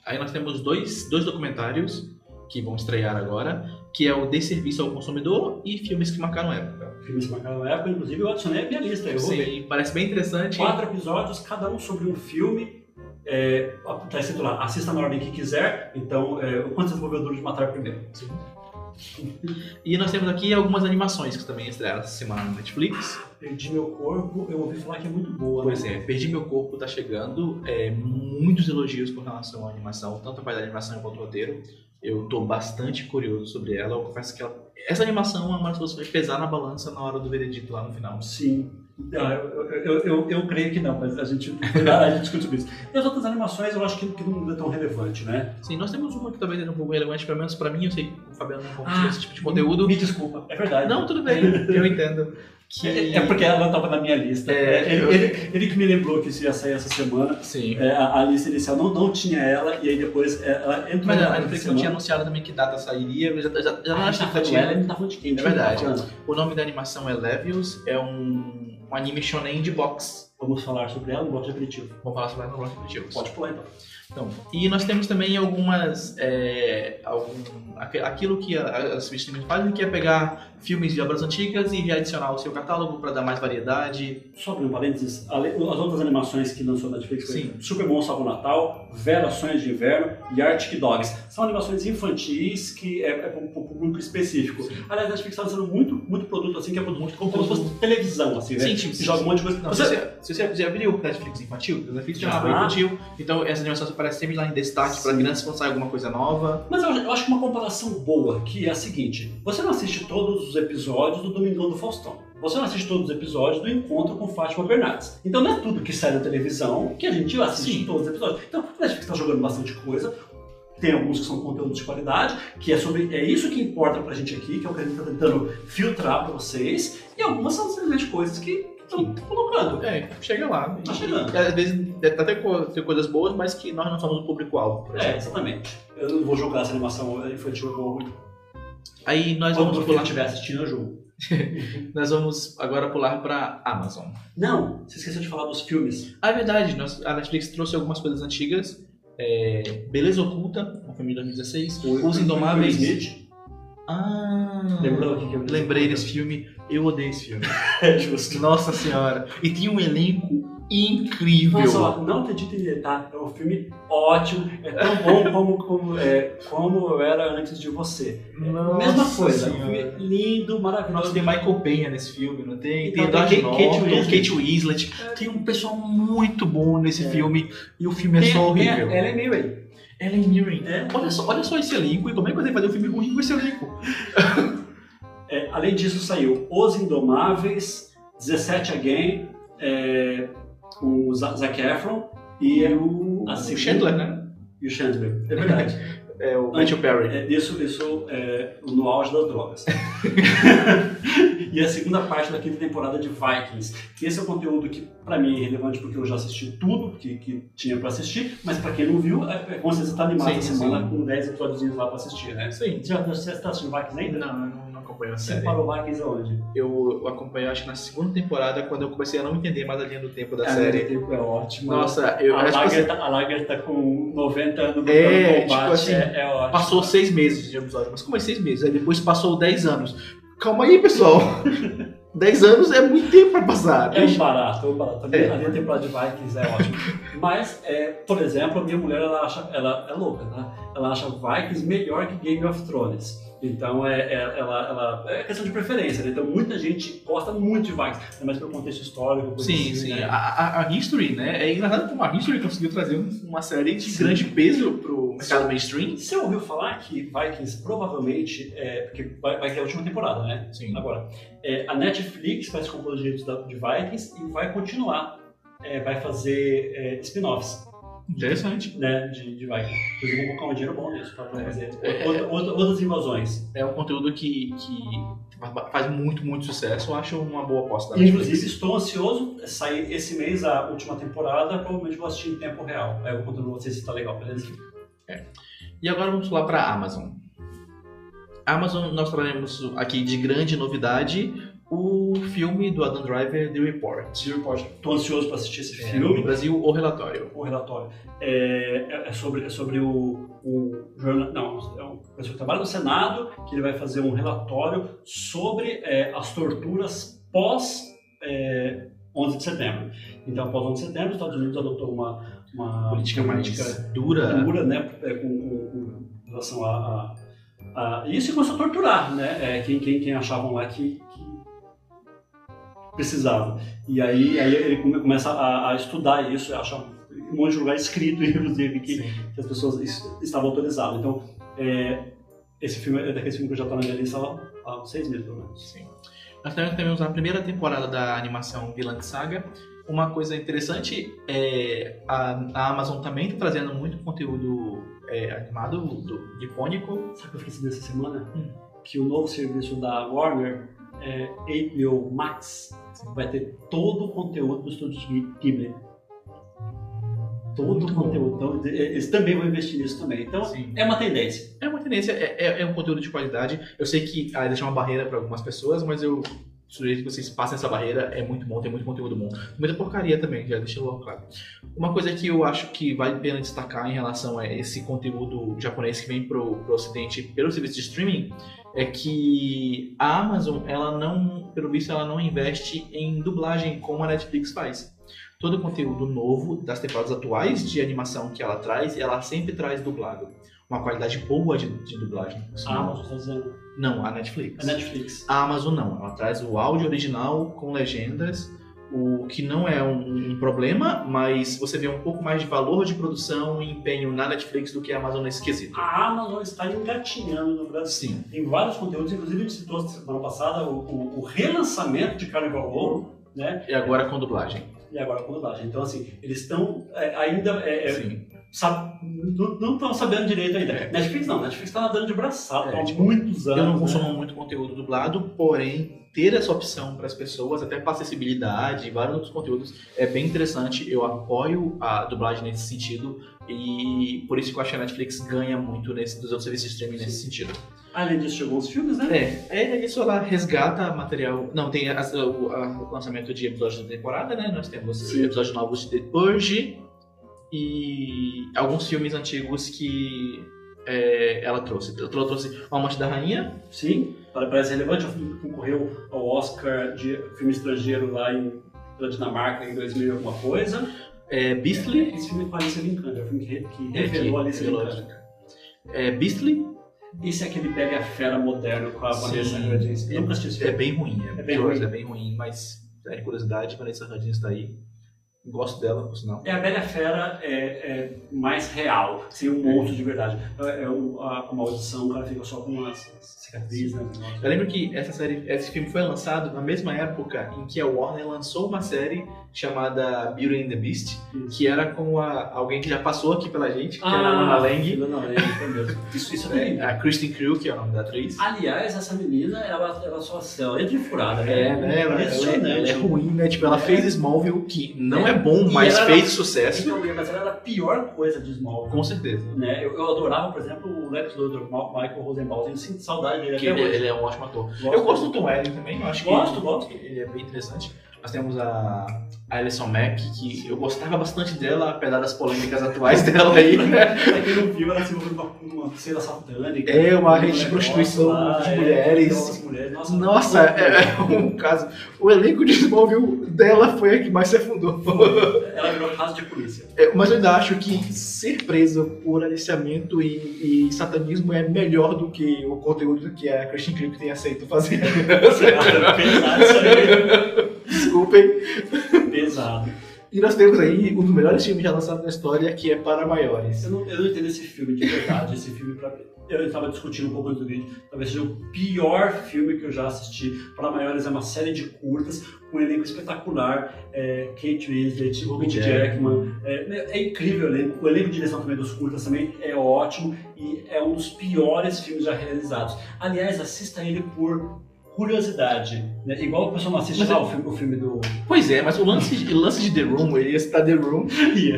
Aí nós temos dois, dois documentários que vão estrear agora, que é o De Serviço ao Consumidor e Filmes que Marcaram Época filmes que marcaram época, inclusive eu adicionei a minha lista. Eu Sim, parece bem interessante. Quatro episódios, cada um sobre um filme. É, tá escrito lá, assista na ordem que quiser. Então, é, quantos desenvolvedores de matar primeiro? Sim. E nós temos aqui algumas animações que também estrearam essa semana na Netflix. Perdi meu corpo, eu ouvi falar que é muito boa. Pois né? é, Perdi Meu Corpo tá chegando, é, muitos elogios com relação à animação, tanto a parte da animação quanto o roteiro. Eu tô bastante curioso sobre ela, eu confesso que ela- essa animação é uma das coisas que vai pesar na balança na hora do veredito lá no final. Sim. Ah, eu, eu, eu, eu creio que não, mas a gente, a gente discute sobre isso. E as outras animações eu acho que, que não é tão relevante, né? Sim, nós temos uma que talvez seja um pouco relevante, pelo menos pra mim, eu sei que o Fabiano não Ah, compartilha esse tipo de conteúdo. Me desculpa, é verdade. Não, tudo bem, eu entendo. Que... É, é porque ela não estava na minha lista. É, ele, eu- ele- ele que me lembrou que isso ia sair essa semana. Sim. É, a, a lista inicial não, não tinha ela, e aí depois é, ela entrou Mas na a Netflix não tinha anunciado também que data sairia, já, já, já Ah, não a acho gente que tá já falando ela, tá falando de quem? É De quem verdade. tá? O nome da animação é Levius, é um, um anime shonen de boxe. Vamos falar sobre ela no bloco de aperitivo. Vamos falar sobre ela no bloco de objetivos. Pode pular então. Então, e nós temos também algumas. É, algum, aqu- aquilo que a- as streaming fazem, que é pegar filmes de obras antigas e readicionar ao seu catálogo para dar mais variedade. Só abrir um parênteses, as outras animações que lançou na Netflix foi Sim. Super Monstro Salvo Natal, Vera Sonhos de Inverno e Arctic Dogs. São animações infantis que é, é para um público específico. Sim. Aliás, a Netflix está lançando muito, muito produto assim, que é produto como, se fosse televisão, assim, né? Sim, tipo, joga um monte de coisa. Não, Você- se, você, se você já abriu o Netflix infantil, o Netflix Já. aba infantil, então essas animações aparecem sempre lá em destaque para Sim. crianças quando sai alguma coisa nova. Mas eu, eu acho que uma comparação boa, que é a seguinte: você não assiste todos os episódios do Domingão do Faustão. Você não assiste todos os episódios do Encontro com Fátima Bernardes. Então não é tudo que sai na televisão que a gente assiste Sim. todos os episódios. Então a Netflix está jogando bastante coisa. Tem alguns que são conteúdos de qualidade, que é sobre. É isso que importa pra gente aqui, que é o que a gente está tentando filtrar pra vocês. E algumas são simplesmente coisas que estão colocando. É, chega lá. Tá chegando. E, às vezes até co- tem coisas boas, mas que nós não somos o público-alvo. É, exatamente. Eu não vou jogar essa animação infantil ou Aí nós Quando vamos o pular. estiver assistindo, eu jogo. Nós vamos agora pular para Amazon. Não, você esqueceu de falar dos filmes. Ah, é verdade, nós, a Netflix trouxe algumas coisas antigas. É, Beleza Oculta, um filme de 2016. Os Indomáveis. Smith. Ah, Lembrou o que que eu lembrei desse filme. Eu odeio esse filme. É justo. Nossa senhora. E tinha um elenco incrível. Nossa, ó, não acredito em tá? É um filme ótimo. É tão bom como, como, é, como eu era antes de você. Nossa Mesma coisa. É um filme lindo, maravilhoso. Nossa, tem Michael Penha nesse filme, não tem? Então, tem tem Edward Kate- Winslet. Kate Winslet. Tem um pessoal muito bom nesse É. filme. E o filme é Tem- só horrível. tem a Ellen Mirren. Ellen Mirren. É. Olha, só, olha só esse elenco e como é que você fazer um filme ruim com esse elenco? É, além disso, saiu Os Indomáveis, 17 Again, é, com o Za- Zac Efron e o, a o Chandler, né? e o Chandler. É verdade. É o Matthew Perry. É, isso isso é, no auge das drogas. e a segunda parte da quinta temporada de Vikings. Esse é o conteúdo que, pra mim, é relevante porque eu já assisti tudo que, que tinha pra assistir, mas pra quem não viu, é, é, com certeza tá animado Sim, essa semana sim. com 10 episódios lá pra assistir, né? Sim. Você já você tá assistindo Vikings ainda? Não, não, não acompanho a Você série. parou Vikings aonde? Eu acompanhei, acho que na segunda temporada, quando eu comecei a não entender mais a linha do tempo da A série. linha do tempo é ótima. Nossa, eu a, acho que Lager você tá, a Lager tá com 90 anos no É, combate, tipo assim, é, é ótimo. passou seis meses de episódio. Mas como é seis meses? Aí depois passou 10 anos. Calma aí, pessoal. 10 anos é muito tempo pra passar. É um barato, é um barato. A É. linha- a linha temporada de Vikings é ótima. Mas, é, por exemplo, a minha mulher, ela acha, ela é louca, tá? Ela acha Vikings melhor que Game of Thrones. Então, é, é- ela, ela, é questão de preferência, né? Então, muita gente gosta muito de Vikings, ainda mais pelo contexto histórico. Sim, assim, sim. né? A, a, History, né? É engraçado como a History conseguiu trazer um- uma série de grande peso pro mercado mainstream. Você ouviu falar que Vikings provavelmente, é, porque vai, ter a última temporada, né? Sim. Agora, é, a Netflix vai se compor os direitos de Vikings e vai continuar, é, vai fazer é, spin-offs. Interessante. né, de, de Vikings. Inclusive, vou colocar um dinheiro bom nisso para É. fazer É. outra- outra- outras invasões. É um conteúdo que, que faz muito, muito sucesso. Eu acho uma boa aposta. da Netflix. Inclusive, estou ansioso sair esse mês a última temporada. Provavelmente vou assistir em tempo real. Aí eu contar pra vocês se tá legal, beleza? E agora vamos lá para a Amazon. Amazon, nós traremos aqui de grande novidade o filme do Adam Driver, The Report. The Report. Tô ansioso para assistir esse É, no filme. Brasil, o relatório. O relatório é, é- é sobre, é sobre o, o jornal. Não, é uma pessoa que trabalha no Senado, que ele vai fazer um relatório sobre é, as torturas pós é, 11 de setembro. Então, após 11 de setembro, os Estados Unidos adotou uma, uma Política mais dura. dura, né, é, com, com- com relação a, a- isso começou a torturar, né? É, quem, quem, quem achavam lá que precisava. E aí, aí ele come- começa a, a estudar isso, acha um monte de lugar escrito, inclusive, que, que as pessoas es- estavam autorizadas. Então, é, esse filme é daquele filme que eu já estou na minha lista há, há seis meses, pelo menos. Sim. Nós também temos na primeira temporada da animação Vilã Saga. Uma coisa interessante é a, a Amazon também está trazendo muito conteúdo é, animado, do, icônico. Sabe o que eu fiquei sabendo essa semana? Hum. Que o novo serviço da Warner, é, HBO Max, vai ter todo o conteúdo dos estúdios Ghibli. Todo Muito o bom. conteúdo. Então, eles também vão investir nisso também. Então, Sim. é uma tendência. É uma tendência, é, é- é um conteúdo de qualidade. Eu sei que ah, deixa uma barreira para algumas pessoas, mas eu sugiro que vocês passem essa barreira. É muito bom, tem muito conteúdo bom. Muita porcaria também, já deixa logo claro. Uma coisa que eu acho que vale a pena destacar em relação a esse conteúdo japonês que vem pro, pro ocidente pelo serviço de streaming é que a Amazon, ela não, pelo visto, ela não investe em dublagem como a Netflix faz. Todo o conteúdo novo das temporadas atuais de animação que ela traz, ela sempre traz dublado. Uma qualidade boa de, de dublagem. A não- Amazon está dizendo. Não, a Netflix. A Netflix. A Amazon não, ela traz o áudio original com legendas, o que não é um, um problema, mas você vê um pouco mais de valor de produção e empenho na Netflix do que a Amazon nesse quesito. A Amazon está engatinhando no Brasil. Sim, Tem vários conteúdos, inclusive a gente citou semana passada o, o- o relançamento de Carnival Row, né? e agora com dublagem. E agora com dublagem. Então, assim, eles estão é, ainda. é, é, Sim. sabe, não estão sabendo direito ainda. Netflix não, Netflix está nadando de braçada É, há tipo, muitos anos. Eu não né? consumo muito conteúdo dublado, porém, ter essa opção para as pessoas, até para acessibilidade e vários outros conteúdos, é bem interessante. Eu apoio a dublagem nesse sentido e por isso que eu acho que a Netflix ganha muito nesse, dos outros serviços de streaming nesse sentido. Além disso, chegou os filmes, né? É, é isso ela resgata material. Não, tem o, a- o lançamento de episódios da temporada, né? Nós temos Sim. episódios novos de The Purge e alguns filmes antigos que é, ela trouxe. Ela trouxe O Amante da Rainha, Sim, para- parece relevante. O filme que concorreu ao Oscar de filme estrangeiro lá em, na Dinamarca em 2000 e alguma coisa. é, Beastly, Esse filme com a Vikander, é o filme que, que É, revelou a revelou. Vikander. é, Beastly Esse é aquele Bela e a Fera moderno com a. Vanessa Hudgens. É filme. bem ruim. É, É bem ruim. é bem ruim, mas é de curiosidade, Vanessa Hudgens está aí. Gosto dela, por sinal. É, a Bela Fera é, é mais real, sem um monstro de verdade. É, é o- a, a maldição, o cara fica só com uma cicatriz, né? Eu lembro que essa série, esse filme foi lançado na mesma época em que a Warner lançou uma série chamada Beauty and the Beast, Isso. que era com a- alguém que já passou aqui pela gente, que era a Lana Lang, Lana Lang, foi mesmo. Isso, isso é é, a Kristen Crew, que é o nome da atriz. Aliás, essa menina, ela, ela só ela entra de furada, né? É, né? Ela, ela é, Impressionante. ela é ruim, né? Tipo, ela É. fez Smallville, que não é, É. bom, E mas fez sucesso. Então, mas ela era a pior coisa de Smallville. Com certeza. Né? Eu, eu adorava, por exemplo, o Lex Luthor, Michael Rosenbaum. Eu sinto saudade dele Que até ele, hoje. ele é um ótimo ator. Gosto. Eu gosto do Tom Welling também, eu acho que Gosto, gosto. ele é bem interessante. Nós temos a a Alison Mack, que eu gostava bastante dela, apesar das polêmicas atuais dela aí, né? Pra quem não viu, ela se envolveu numa, uma cena satânica. É, uma Um rede de prostituição lá, de é, mulheres. aquelas mulheres. Nossa, Nossa, é, é um caso. O elenco de Smallville dela foi a que mais se afundou. Ela virou caso de polícia. É, mas eu ainda acho que ser preso por aliciamento e, e satanismo é melhor do que o conteúdo que a Christian Creek tem aceito fazer. Pesado isso aí. Desculpem. Pesado. E nós temos aí um dos melhores filmes já lançados na história, que é Para Maiores. Eu não, eu não entendo esse filme de verdade. Esse filme, pra mim, eu estava discutindo um pouco do vídeo, talvez seja o pior filme que eu já assisti. Para Maiores é uma série de curtas, com um elenco espetacular. É, Kate Winslet, Hugh Jackman. É, é incrível o elenco. O elenco de direção também dos curtas também é ótimo e é um dos piores filmes já realizados. Aliás, assista ele por curiosidade. Né? Igual o pessoal não assiste Mas lá é- o, filme, o filme do... Pois é, mas o lance, o lance de The Room, ele está The Room,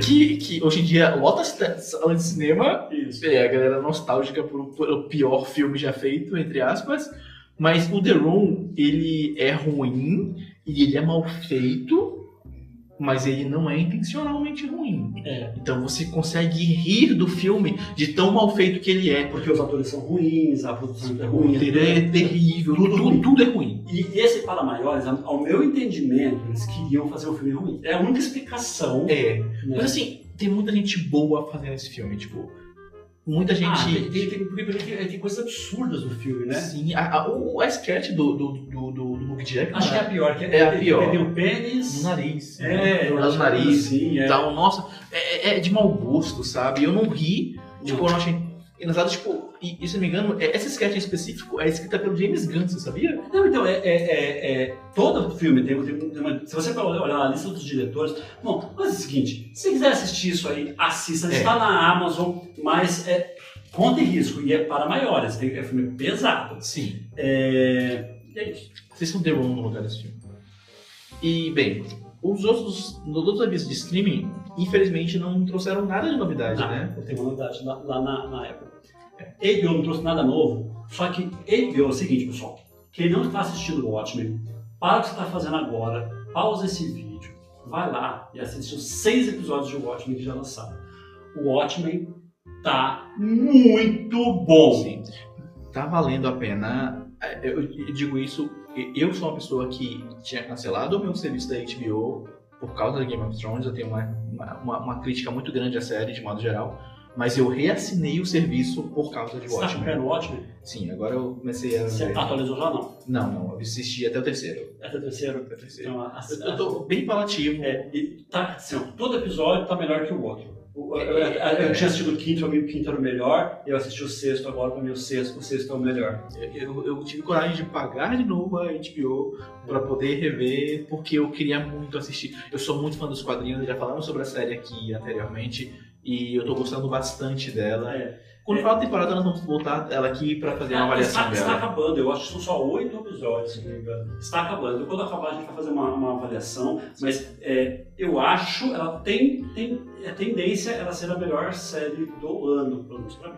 que, que hoje em dia lota sala de cinema, Isso. é a galera nostálgica por, por o pior filme já feito, entre aspas, mas o The Room, ele é ruim e ele é mal feito, mas ele não é intencionalmente ruim. É. Então você consegue rir do filme de tão mal feito que ele é. Porque os atores são ruins, a produção é O ruim. roteiro é terrível, Tudo tudo, ruim. tudo é ruim. E esse Para Maiores, ao meu entendimento, eles queriam fazer um filme ruim. É a única explicação. É. né? Mas assim, tem muita gente boa fazendo esse filme, tipo. Muita gente. Ah, tem, tem, tem, porque tem, coisas absurdas no filme, né? Sim, a, a, o, a sketch do, do, do, do, do Hugh Jackman Acho que é a pior. Que É a ele- pior. Ele tem o pênis. no nariz. É, no acho que nariz. Sim, é. Então, nossa, é, é de mau gosto, sabe? Eu não ri, tipo, eu não achei engraçado, tipo, e, e se não me engano, é- essa sketch em específico é escrita pelo James Gunn, você sabia? Não, então, é, é, é, é- todo filme tem, tem, tem uma. Se você for olhar a lista dos diretores. Bom, mas é o seguinte: se você quiser assistir isso aí, assista. É. Está na Amazon, mas é conta e risco. E é para maiores. Tem, é filme pesado. Sim. É, e é isso. Vocês The Room no lugar desse filme. E, bem, os outros, nos outros serviços de streaming, infelizmente, não trouxeram nada de novidade, Ah, né? Tenho uma novidade lá, lá na, na Apple. HBO não trouxe nada novo, só que HBO é o seguinte, pessoal. Quem não está assistindo o Watchmen, para o que você está fazendo agora, pausa esse vídeo, vai lá e assiste os seis episódios de Watchmen que já lançaram. O Watchmen tá muito bom. Sim. Tá valendo a pena. É, Eu, digo isso, eu sou uma pessoa que tinha cancelado o meu serviço da HBO por causa da Game of Thrones. Eu tenho uma, uma- uma crítica muito grande à série, de modo geral. Mas eu reassinei o serviço por causa de Você está Watchmen. acompanhando o Watchmen? Sim, agora eu comecei a. Você atualizou já não? Não, não, eu assisti até o terceiro. Até o terceiro? Até o terceiro. Então, a- Eu, eu tô bem palativo. É, e tá, assim, todo episódio tá melhor que o outro. Eu, eu- eu tinha assistido o quinto, pra mim o quinto era o melhor, eu assisti o sexto, agora pra mim o sexto, o sexto é o melhor. Eu, eu tive coragem de pagar de novo a HBO pra poder rever, porque eu queria muito assistir. Eu sou muito fã dos quadrinhos, já falamos sobre a série aqui anteriormente, e eu tô gostando bastante dela. É. Quando falar temporada, nós vamos voltar ela aqui pra fazer uma avaliação está, está dela. acabando, eu acho que são só oito episódios, se não me engano. Está acabando. Quando acabar, a gente vai fazer uma, uma avaliação, mas é, eu acho, ela tem, tem a tendência ela ser a melhor série do ano, pelo menos pra mim.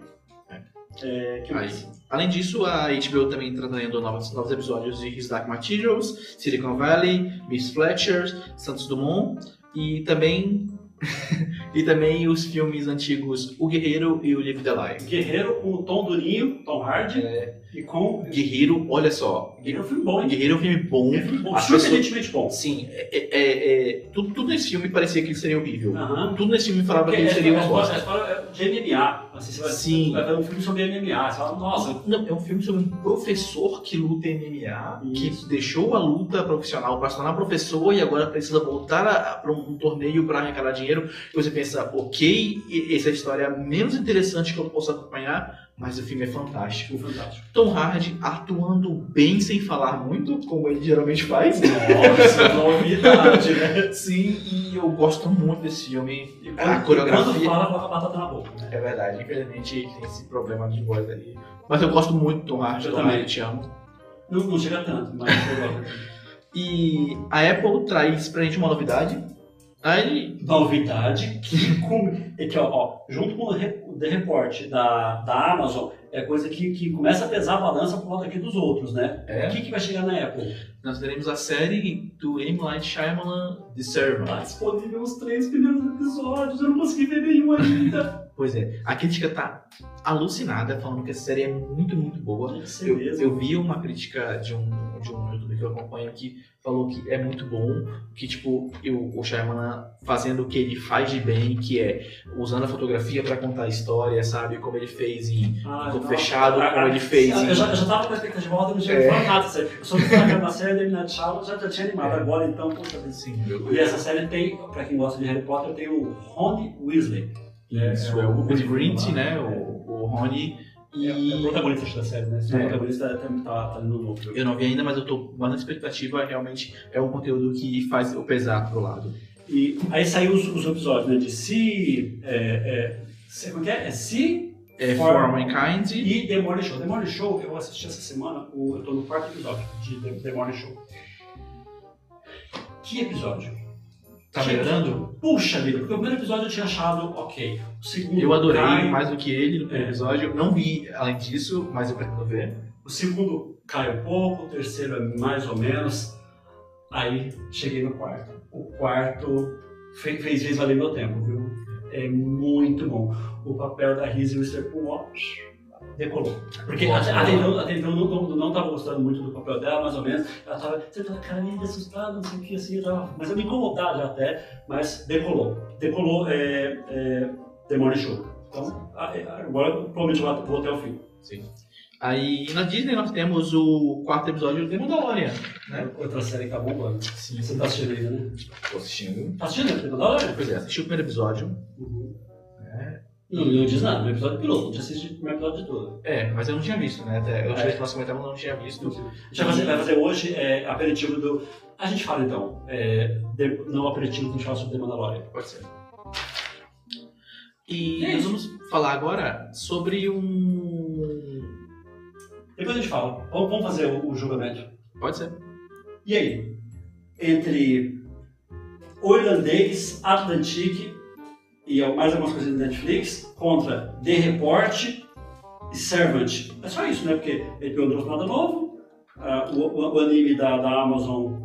É, Aí. mais? Além disso, a HBO também está trazendo novos, novos episódios de His Dark Materials, Silicon Valley, Miss Fletcher, Santos Dumont e também e também os filmes antigos O Guerreiro e o Live the Life. Guerreiro com o Tom Durinho, Tom Hardy, É. e com... Guerreiro, olha só, Guerreiro é um filme bom, hein? Guerreiro é um filme bom. É um filme bom, surpreendentemente bom. Sim, é, é- é- é- tudo, tudo nesse filme parecia que ele seria horrível. Aham. Tudo nesse filme falava que Porque ele é, seria é, uma é, bosta. é, é de MMA. Assim, você vai, Sim. vai ver um filme sobre MMA. Você fala, nossa, Não, é um filme sobre um professor que luta MMA, Isso. que deixou a luta profissional para se tornar professor e agora precisa voltar para um torneio para arrecadar dinheiro. E você pensa, ok, essa é a história menos interessante que eu posso acompanhar, mas o filme é fantástico. fantástico. Tom Hardy atuando bem sem falar muito, como ele geralmente faz. Nossa, novidade, né? Sim, e eu gosto muito desse filme. E A coreografia- quando fala, coloca a batata na boca. né? É verdade, infelizmente tem esse problema de voz aí. Mas eu gosto muito do Tom Hardy, Eu Tom também. Hardy, te amo. Não, não chega tanto, mas eu gosto. E a Apple traz pra gente uma novidade. Aí, Novidade que, com, é que ó, ó, junto com o The Report da, da Amazon, é coisa que, que começa a pesar a balança por conta aqui dos outros, né? É. O que, que vai chegar na Apple? nós teremos a série do M. Night Shyamalan, The Servant. Tá disponível os três primeiros episódios, eu não consegui ver nenhum ainda. Pois é, a crítica tá alucinada, falando que essa série é muito, muito boa. Ser Eu, eu vi uma crítica de um, de um youtuber que eu acompanho que falou que é muito bom, que tipo, eu, o Shyamalan fazendo o que ele faz de bem, que é usando a fotografia pra contar a história, sabe? Como ele fez em Ah, Corpo. Fechado, Ah, como ah, ele fez Eu, em- já, eu já tava com a expectativa alta, não tinha É. nada. sério. Eu só falar que era uma série da Midnight Shyamalan, já, já tinha animado. É. Agora, então, vida. Sim, eu, E essa série tem, pra quem gosta de Harry Potter, tem o Ron Weasley. Isso, é, o Rupert Grint, né? O, o Rony. E É, é o protagonista da série, né? É. protagonista tá, tá, tá no núcleo. eu não vi ainda, mas eu tô na expectativa. Realmente é um conteúdo que faz eu pesar pro lado. E aí saiu os, os episódios, né? De Se... É, é, se como é que é? É É For- For Mankind. e The Morning Show. The Morning Show, eu assisti essa semana, o- eu tô no quarto episódio de The, The Morning Show. Que episódio? Tá melhorando? Puxa vida, porque o primeiro episódio eu tinha achado ok. O segundo Eu adorei cai, mais do que ele no primeiro É. episódio. Não vi além disso, mas eu pretendo ver. O segundo cai um pouco, o terceiro é mais ou menos. Aí cheguei no quarto. O quarto fe- fez vez valer meu tempo, viu? É muito bom. O papel da Reese Witherspoon, ó, decolou. Porque Nossa, até, então, até então eu não, não tava gostando muito do papel dela, mais ou menos. Ela tava, você tava cara meio assustada, não sei o que, assim, tava, mas eu me incomodava já até, mas decolou. Decolou é, é, The Morning Show. Então, agora provavelmente vou até o fim. Sim. Aí na Disney nós temos o quarto episódio de Mandalorian, né? Outra série que tá bombando. Sim. Você tá assistindo ainda, né? Tô assistindo. Tá assistindo The Mandalorian? Pois é, assisti o primeiro episódio. Uhum. Não, não diz nada, no episódio piloto, não tinha assistido o primeiro episódio de todo. É, mas eu não tinha visto, né? Até, eu É. tive que nós comentamos, eu não tinha visto. A gente vai fazer, vai fazer hoje é, aperitivo do. A gente fala então, é, de- não aperitivo que a gente fala sobre The Mandalorian. Pode ser. E É nós vamos falar agora sobre um. Depois a gente fala. Vamos, vamos fazer o, o julgamento. Pode ser. E aí? Entre o irlandês, Atlantic e mais algumas coisas da Netflix contra The Report e Servant. É só isso, né? Porque ele não trouxe nada novo. ah, o, o- anime da, da Amazon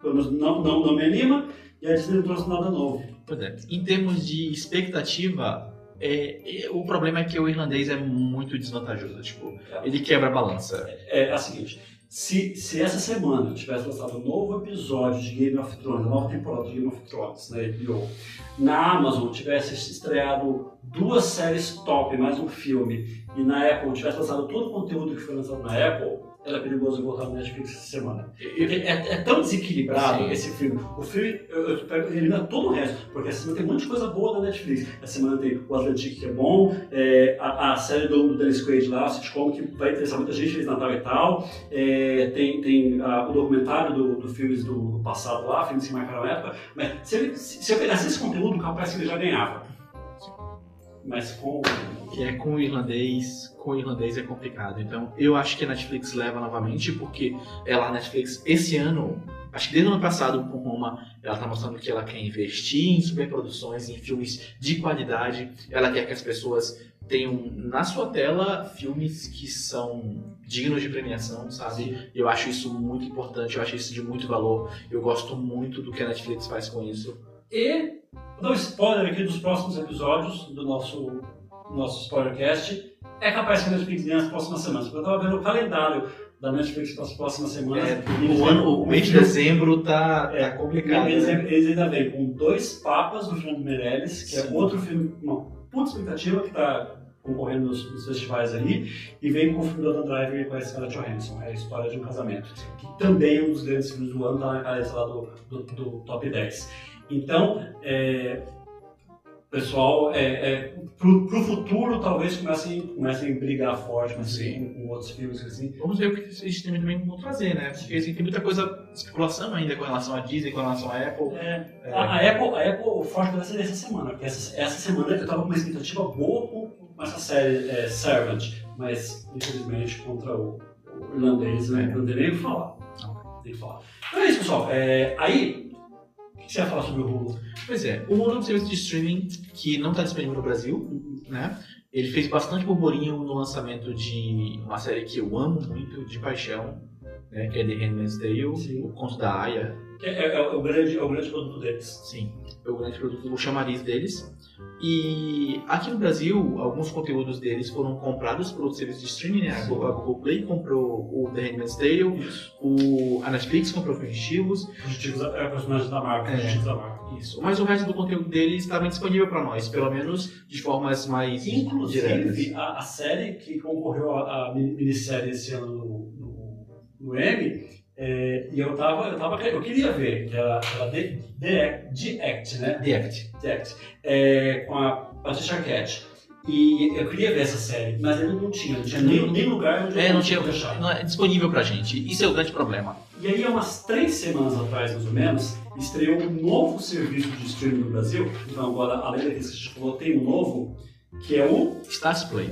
pelo menos não, não, não me anima. E a Disney não trouxe nada novo. Pois é. Em termos de expectativa, é, é- o problema é que o irlandês é muito desvantajoso. Tipo, ele quebra a balança. É a seguinte. Se, se essa semana tivesse lançado um novo episódio de Game of Thrones, a nova temporada de Game of Thrones na HBO, na Amazon tivesse estreado duas séries top, mais um filme, e na Apple tivesse lançado todo o conteúdo que foi lançado na Apple, era perigoso voltar no Netflix essa semana. É, é tão desequilibrado Sim. esse filme. O filme, eu, eu pego- elimina todo o resto, porque essa semana tem um monte de coisa boa na Netflix. Essa semana tem o Atlantic, que é bom, é, a, a série do, do Dennis Quaid lá, o sitcom, que vai interessar muita gente, Feliz Natal e tal. É, tem tem ah, o documentário do, do filmes do, do passado lá, filmes que marcaram a época. Mas se, ele- se, se eu pegasse esse conteúdo, capaz que ele já ganhava. Mas com. Que é com o irlandês, com o irlandês é complicado. Então, eu acho que a Netflix leva novamente, porque ela, a Netflix, esse ano, acho que desde o ano passado com Roma, ela tá mostrando que ela quer investir em superproduções, em filmes de qualidade. Ela quer que as pessoas tenham na sua tela filmes que são dignos de premiação, sabe? Eu acho isso muito importante, eu acho isso de muito valor. Eu gosto muito do que a Netflix faz com isso. E vou dar um spoiler aqui dos próximos episódios do nosso, nosso spoilercast. É capaz que a Netflix ganhe nas próximas semanas. porque Eu estava vendo o calendário da Netflix para as próximas semanas. É, o, ano, o mês de dezembro tá, É, tá complicado. Eles, né? eles ainda vêm com dois papas do Fernando Meirelles, que Sim. é outro filme com uma puta expectativa que está concorrendo nos, nos festivais aí, e vem com o filme do Adam Driver e com a Scarlett Johansson, é a história de um casamento, que também é um dos grandes filmes do ano, está na cabeça lá do, do, do top 10. Então, é, pessoal, é, é, pro, pro futuro talvez comecem, comecem a brigar forte mas, Sim. com, com outros filmes assim. Vamos ver o que eles também também vão trazer, né? Porque assim, tem muita coisa, especulação ainda com relação à Disney, com relação à Apple. É, É. A, a Apple, a Apple, forte vai ser dessa semana, porque essa, essa semana eu tava com uma expectativa boa com, com essa série é, Servant, mas infelizmente contra o, o irlandês né, É. não tem nem o que falar. Não tem que falar. Então é isso, pessoal. É, aí, que você ia falar sobre o Hulu? Pois é, o Hulu é um serviço de streaming que não está disponível no Brasil, né? Ele fez bastante burburinho no lançamento de uma série que eu amo muito, de paixão, né? Que é The Handmaid's Tale, Sim. o Conto da Aya. É, é- é o grande, é o grande produto deles. Sim, é o grande produto, o chamariz deles. E aqui no Brasil, alguns conteúdos deles foram comprados por outros serviços de streaming, né? A. Google, a Google Play comprou o The Handmaid's Tale, Isso. o, a Netflix comprou Fugitivos, Fugitivos é personagem da marca, É. Fugitivos da marca. isso. Mas o resto do conteúdo deles estava disponível para nós, pelo menos de formas mais Inclusive, a, a série que concorreu à à mini- minissérie esse ano no, no, no Emmy, é, e eu tava, eu tava, eu queria ver, que era, era The, The, Act, The Act, né? The Act. The Act, é, com a Patricia Arquette. E eu queria ver essa série, mas ainda não tinha, não tinha nem, nem lugar onde É, não tinha, achar. não é disponível pra gente. Isso é o grande problema. E aí, há umas três semanas atrás, mais ou menos, estreou um novo serviço de streaming no Brasil. Então, agora, além daqueles que a gente falou, tem um novo, que é o Stars Play.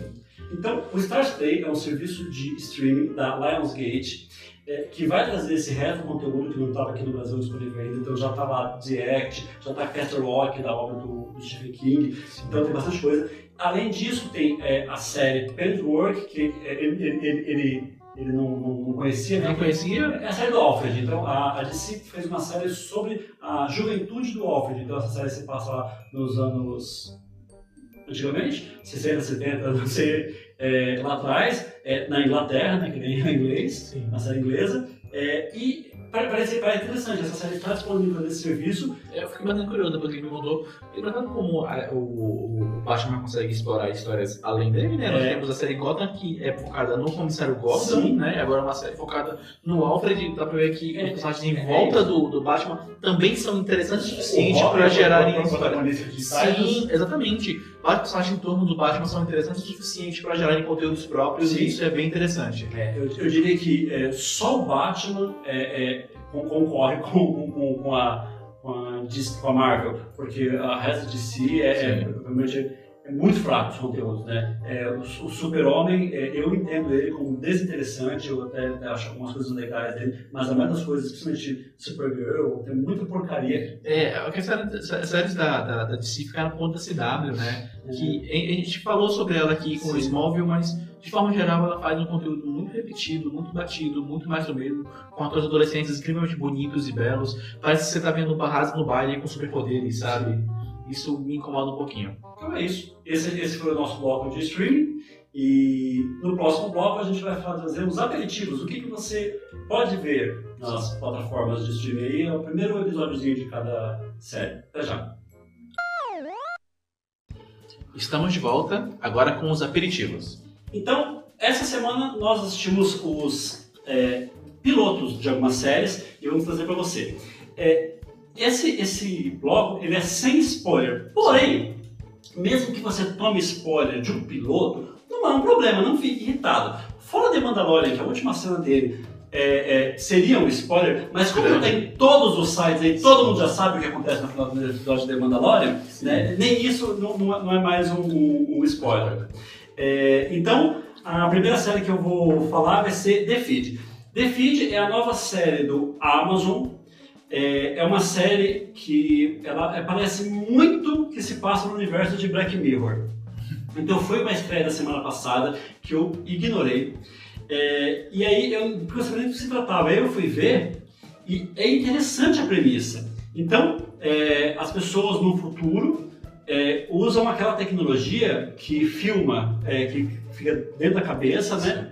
Então, o Stars Play é um serviço de streaming da Lionsgate é, que vai trazer esse reto conteúdo que não estava aqui no Brasil disponível ainda. Então, já está lá The Act, já está Castle Rock, da obra do, do Stephen King. Então, tem bastante coisa. Além disso, tem é, a série Pennyworth, que ele, ele, ele, ele, não, não conhecia. né? Não conhecia? É a série do Alfred. Então, a, a DC fez uma série sobre a juventude do Alfred. Então, essa série se passa lá nos anos. antigamente, 60, 70, não sei, é, lá atrás. é, na Inglaterra, né, que nem em inglês, Sim. na série inglesa, é, e pare- parece, parece interessante, essa série está disponível nesse serviço, Eu fiquei bastante curioso depois que ele me mandou. Engraçado como a- o, o Batman consegue explorar histórias além dele, né? Nós É. temos a série Gotham, que é focada no comissário Gordon, Sim. né? Agora uma série focada no Alfred. Dá pra ver que É. os personagens em É. volta do, do Batman também são interessantes o suficiente é o- gerarem é. Sim, exatamente. Vários personagens em torno do Batman são interessantes o suficiente pra gerarem conteúdos próprios Sim. e isso é bem interessante. É, eu, eu diria que é, só o Batman é, é, con- concorre com, com, com, a, com, a, com a Marvel, porque a resto de si é, é, realmente muito fraco os conteúdos, né? É, o, o Super-Homem, é, eu entendo ele como desinteressante, eu até acho algumas coisas legais dele, mas a maioria das coisas, principalmente Supergirl, tem muita porcaria. É, a questão das séries da, da, da DC ficaram no ponto da CW, né? que a a gente falou sobre ela aqui com o Sim. Smallville, mas de forma geral ela faz um conteúdo muito repetido, muito batido, muito mais do mesmo, com atores adolescentes extremamente bonitos e belos. Parece que você tá vendo Barras no baile com superpoderes, sabe? Isso me incomoda um pouquinho. Então é isso. Esse, esse foi o nosso bloco de streaming. E no próximo bloco a gente vai fazer os aperitivos. O que, que você pode ver nas plataformas de streaming aí. É o primeiro episódiozinho de cada série. Até já. Estamos de volta, agora com os aperitivos. Então, essa semana nós assistimos os é, pilotos de algumas séries e vamos trazer para você. É, esse, esse bloco ele é sem spoiler. Porém, mesmo que você tome spoiler de um piloto, não é um problema, não fique irritado. Fora de Mandalorian, que a última cena dele é, é, seria um spoiler, mas como Grande. tem todos os sites aí, todo mundo já sabe o que acontece no final do episódio de Mandalorian, né, nem isso não, não é- não é mais um, um- um spoiler. É, então, a primeira série que eu vou falar vai ser The Feed. The Feed é a nova série do Amazon. É, é uma série que ela é, parece muito que se passa no universo de Black Mirror. Então foi uma estreia da semana passada que eu ignorei. É, e aí, eu, eu sabia do que se tratava, aí eu fui ver e é interessante a premissa. Então, é, as pessoas no futuro é, usam aquela tecnologia que filma, é, que fica dentro da cabeça, né?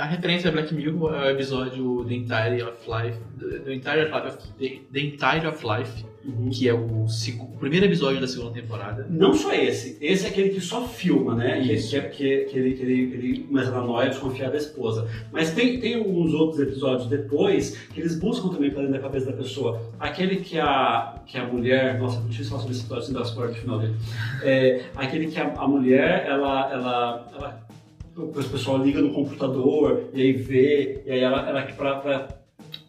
A referência a Black Mirror é o episódio The Entire of Life, The Entire of Life, The, The Entire of Life, que é o, o primeiro episódio da segunda temporada. Não só esse, esse é aquele que só filma, né? Que, Isso. que, que, que ele, que ele, ele começa na noia desconfiar da esposa. Mas tem, tem alguns outros episódios depois que eles buscam também para dentro da cabeça da pessoa. Aquele que a, que a mulher. Nossa, não sei falar sobre esse episódio dar spoiler no final dele. É, aquele que a, a mulher, ela. ela, ela o pessoal liga no computador e aí vê, e aí ela, ela pra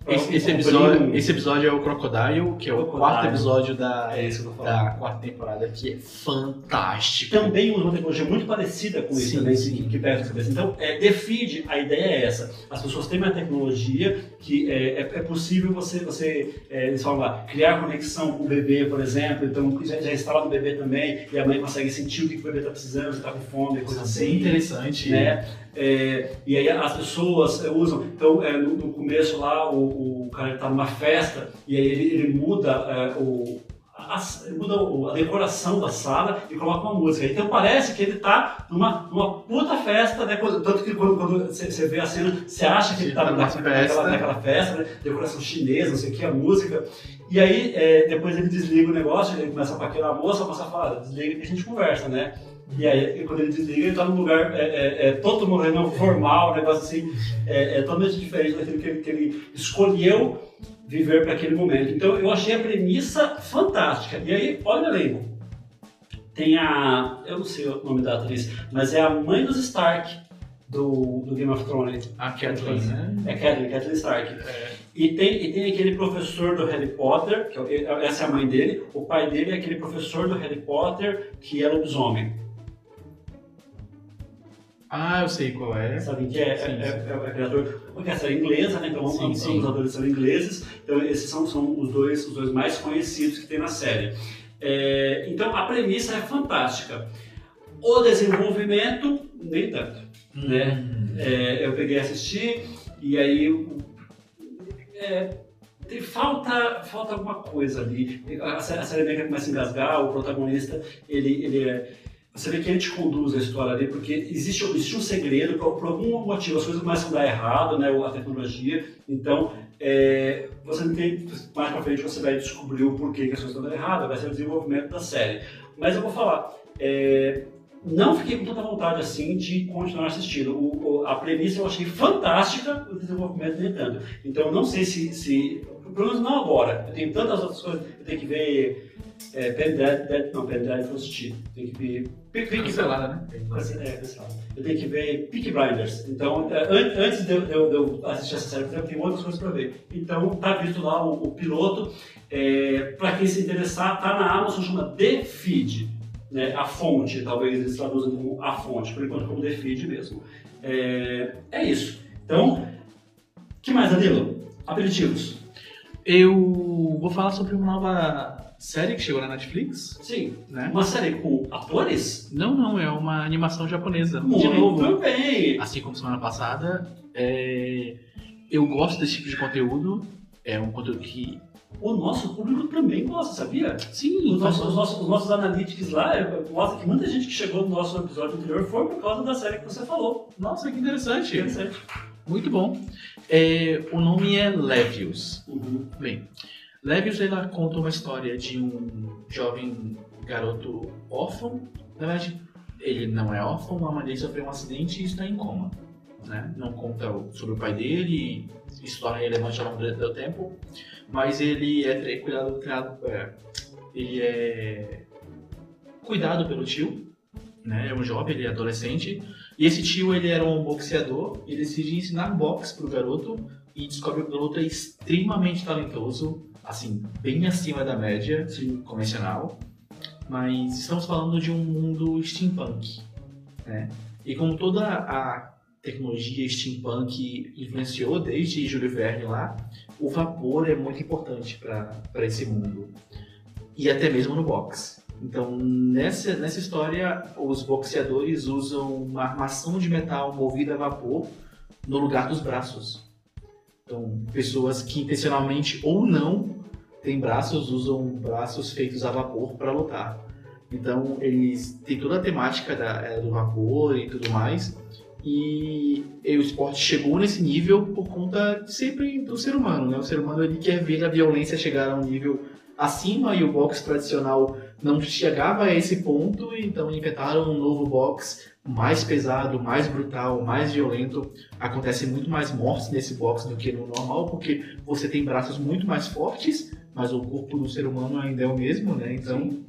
Esse, esse cumprir episódio, esse episódio é o Crocodile, que é o Crocodile. quarto episódio da, É da quarta temporada, que é fantástico. também usa uma tecnologia muito parecida com isso Sim, também, sim. que, na cabeça. Então, é, The Feed, a ideia é essa. As pessoas têm uma tecnologia que é, é, é possível você, você é, eles falam lá, criar conexão com o bebê, por exemplo. Então, já, já instala no bebê também, e a mãe consegue sentir o que o bebê está precisando, se está com fome, coisa Bem assim. interessante. Né? É, e aí as pessoas é, usam. Então, é, no, no começo lá, o, o cara está numa festa e aí ele, ele muda é, o. a- muda a decoração da sala e coloca uma música. Então parece que ele está numa, numa puta festa, né? Tanto que quando, você, vê a cena, você acha que ele está Tá naquela, festa. naquela, naquela festa, né? Decoração chinesa, não sei o que, a música. E aí, é, depois ele desliga o negócio, ele começa a paquerar a moça, a moça fala, desliga que a gente conversa, né? E aí, quando ele desliga, ele tá num lugar é, é, é, todo moreno, formal, um negócio assim, é, é totalmente diferente daquilo que ele, que ele escolheu viver para aquele momento. Então, eu achei a premissa fantástica. E aí, olha o elenco. Tem a. Eu não sei o nome da atriz, mas é a mãe dos Stark do, do Game of Thrones. A Kathleen, né? É Catelyn, Catelyn Stark. E tem, e tem aquele professor do Harry Potter, que é- essa é a mãe dele, o pai dele é aquele professor do Harry Potter que é lobisomem. Ah, eu sei qual é. Sabe que é, Sim, é, sim. é, é criador, porque essa é inglesa, né? Então Sim, sim. os atores são ingleses, então esses são, são os, dois, os dois mais conhecidos que tem na série. É, então a premissa é fantástica. O desenvolvimento, nem tanto. Né? Hum. É, eu peguei e assisti, e aí é, tem, falta, falta alguma coisa ali. A, sé- a série meio que começa a engasgar, o protagonista, ele, ele é, você vê que ele te conduz a história ali, porque existe, existe um segredo, por, por algum motivo as coisas começam a dar errado, né, a tecnologia, então é, você tem, mais pra frente você vai descobrir o porquê que as coisas estão dando errado, vai ser o desenvolvimento da série. Mas eu vou falar, é, não fiquei com tanta vontade assim de continuar assistindo. O, a premissa eu achei fantástica, o desenvolvimento nem tanto. Então não sei se, se, pelo menos não agora, eu tenho tantas outras coisas, eu tenho que ver é, Pendrive, Dead, não, Pendrive eu assisti. Tem que ver. Pick, cancelada, né? É, cancelada. Eu tenho que ver Peak Blinders. Então, é, antes de eu, de eu, assistir essa série, eu tenho outras coisas para ver. Então, tá visto lá o, o piloto. É, para quem se interessar, tá na Amazon, chama The Feed. Né, a fonte, talvez eles traduzam como a fonte, por enquanto como The Feed mesmo. É, é isso. Então, que mais, Danilo? Aperitivos. Eu vou falar sobre uma nova série que chegou na Netflix. Sim. Né? Uma série com atores? Não, não, é uma animação japonesa. Muito de novo. bem! Assim como semana passada. É... Eu gosto desse tipo de conteúdo. É um conteúdo que. O nosso público também gosta, sabia? Sim, os nossos, os nossos, os nossos analytics lá é, mostra que muita gente que chegou no nosso episódio anterior foi por causa da série que você falou. Nossa, que interessante. Interessante. Muito bom. É, o nome é Levius. Uhum. Bem, Levius ela conta uma história de um jovem garoto órfão. Na verdade, ele não é órfão, a mãe dele sofreu um acidente e está em coma. Né? Não conta sobre o pai dele, torna relevante ao longo do tempo, mas ele é cuidado, é, ele é cuidado pelo tio, né? É um jovem, ele é adolescente, e esse tio ele era um boxeador, e decide ensinar boxe pro garoto e descobre que o garoto é extremamente talentoso, assim, bem acima da média convencional, mas estamos falando de um mundo steampunk, né? E como toda a tecnologia steampunk influenciou desde Júlio Verne lá, o vapor é muito importante para esse mundo. E até mesmo no boxe. Então, nessa, nessa história, os boxeadores usam uma armação de metal movida a vapor no lugar dos braços. Então, pessoas que intencionalmente ou não têm braços usam braços feitos a vapor para lutar. Então, eles têm toda a temática da, é, do vapor e tudo mais. E, e, o esporte chegou nesse nível por conta sempre do ser humano, né? O ser humano ele quer ver a violência chegar a um nível acima e o boxe tradicional não chegava a esse ponto, então inventaram um novo boxe mais pesado, mais brutal, mais violento. Acontece muito mais mortes nesse boxe do que no normal, porque você tem braços muito mais fortes, mas o corpo do ser humano ainda é o mesmo, né? Então,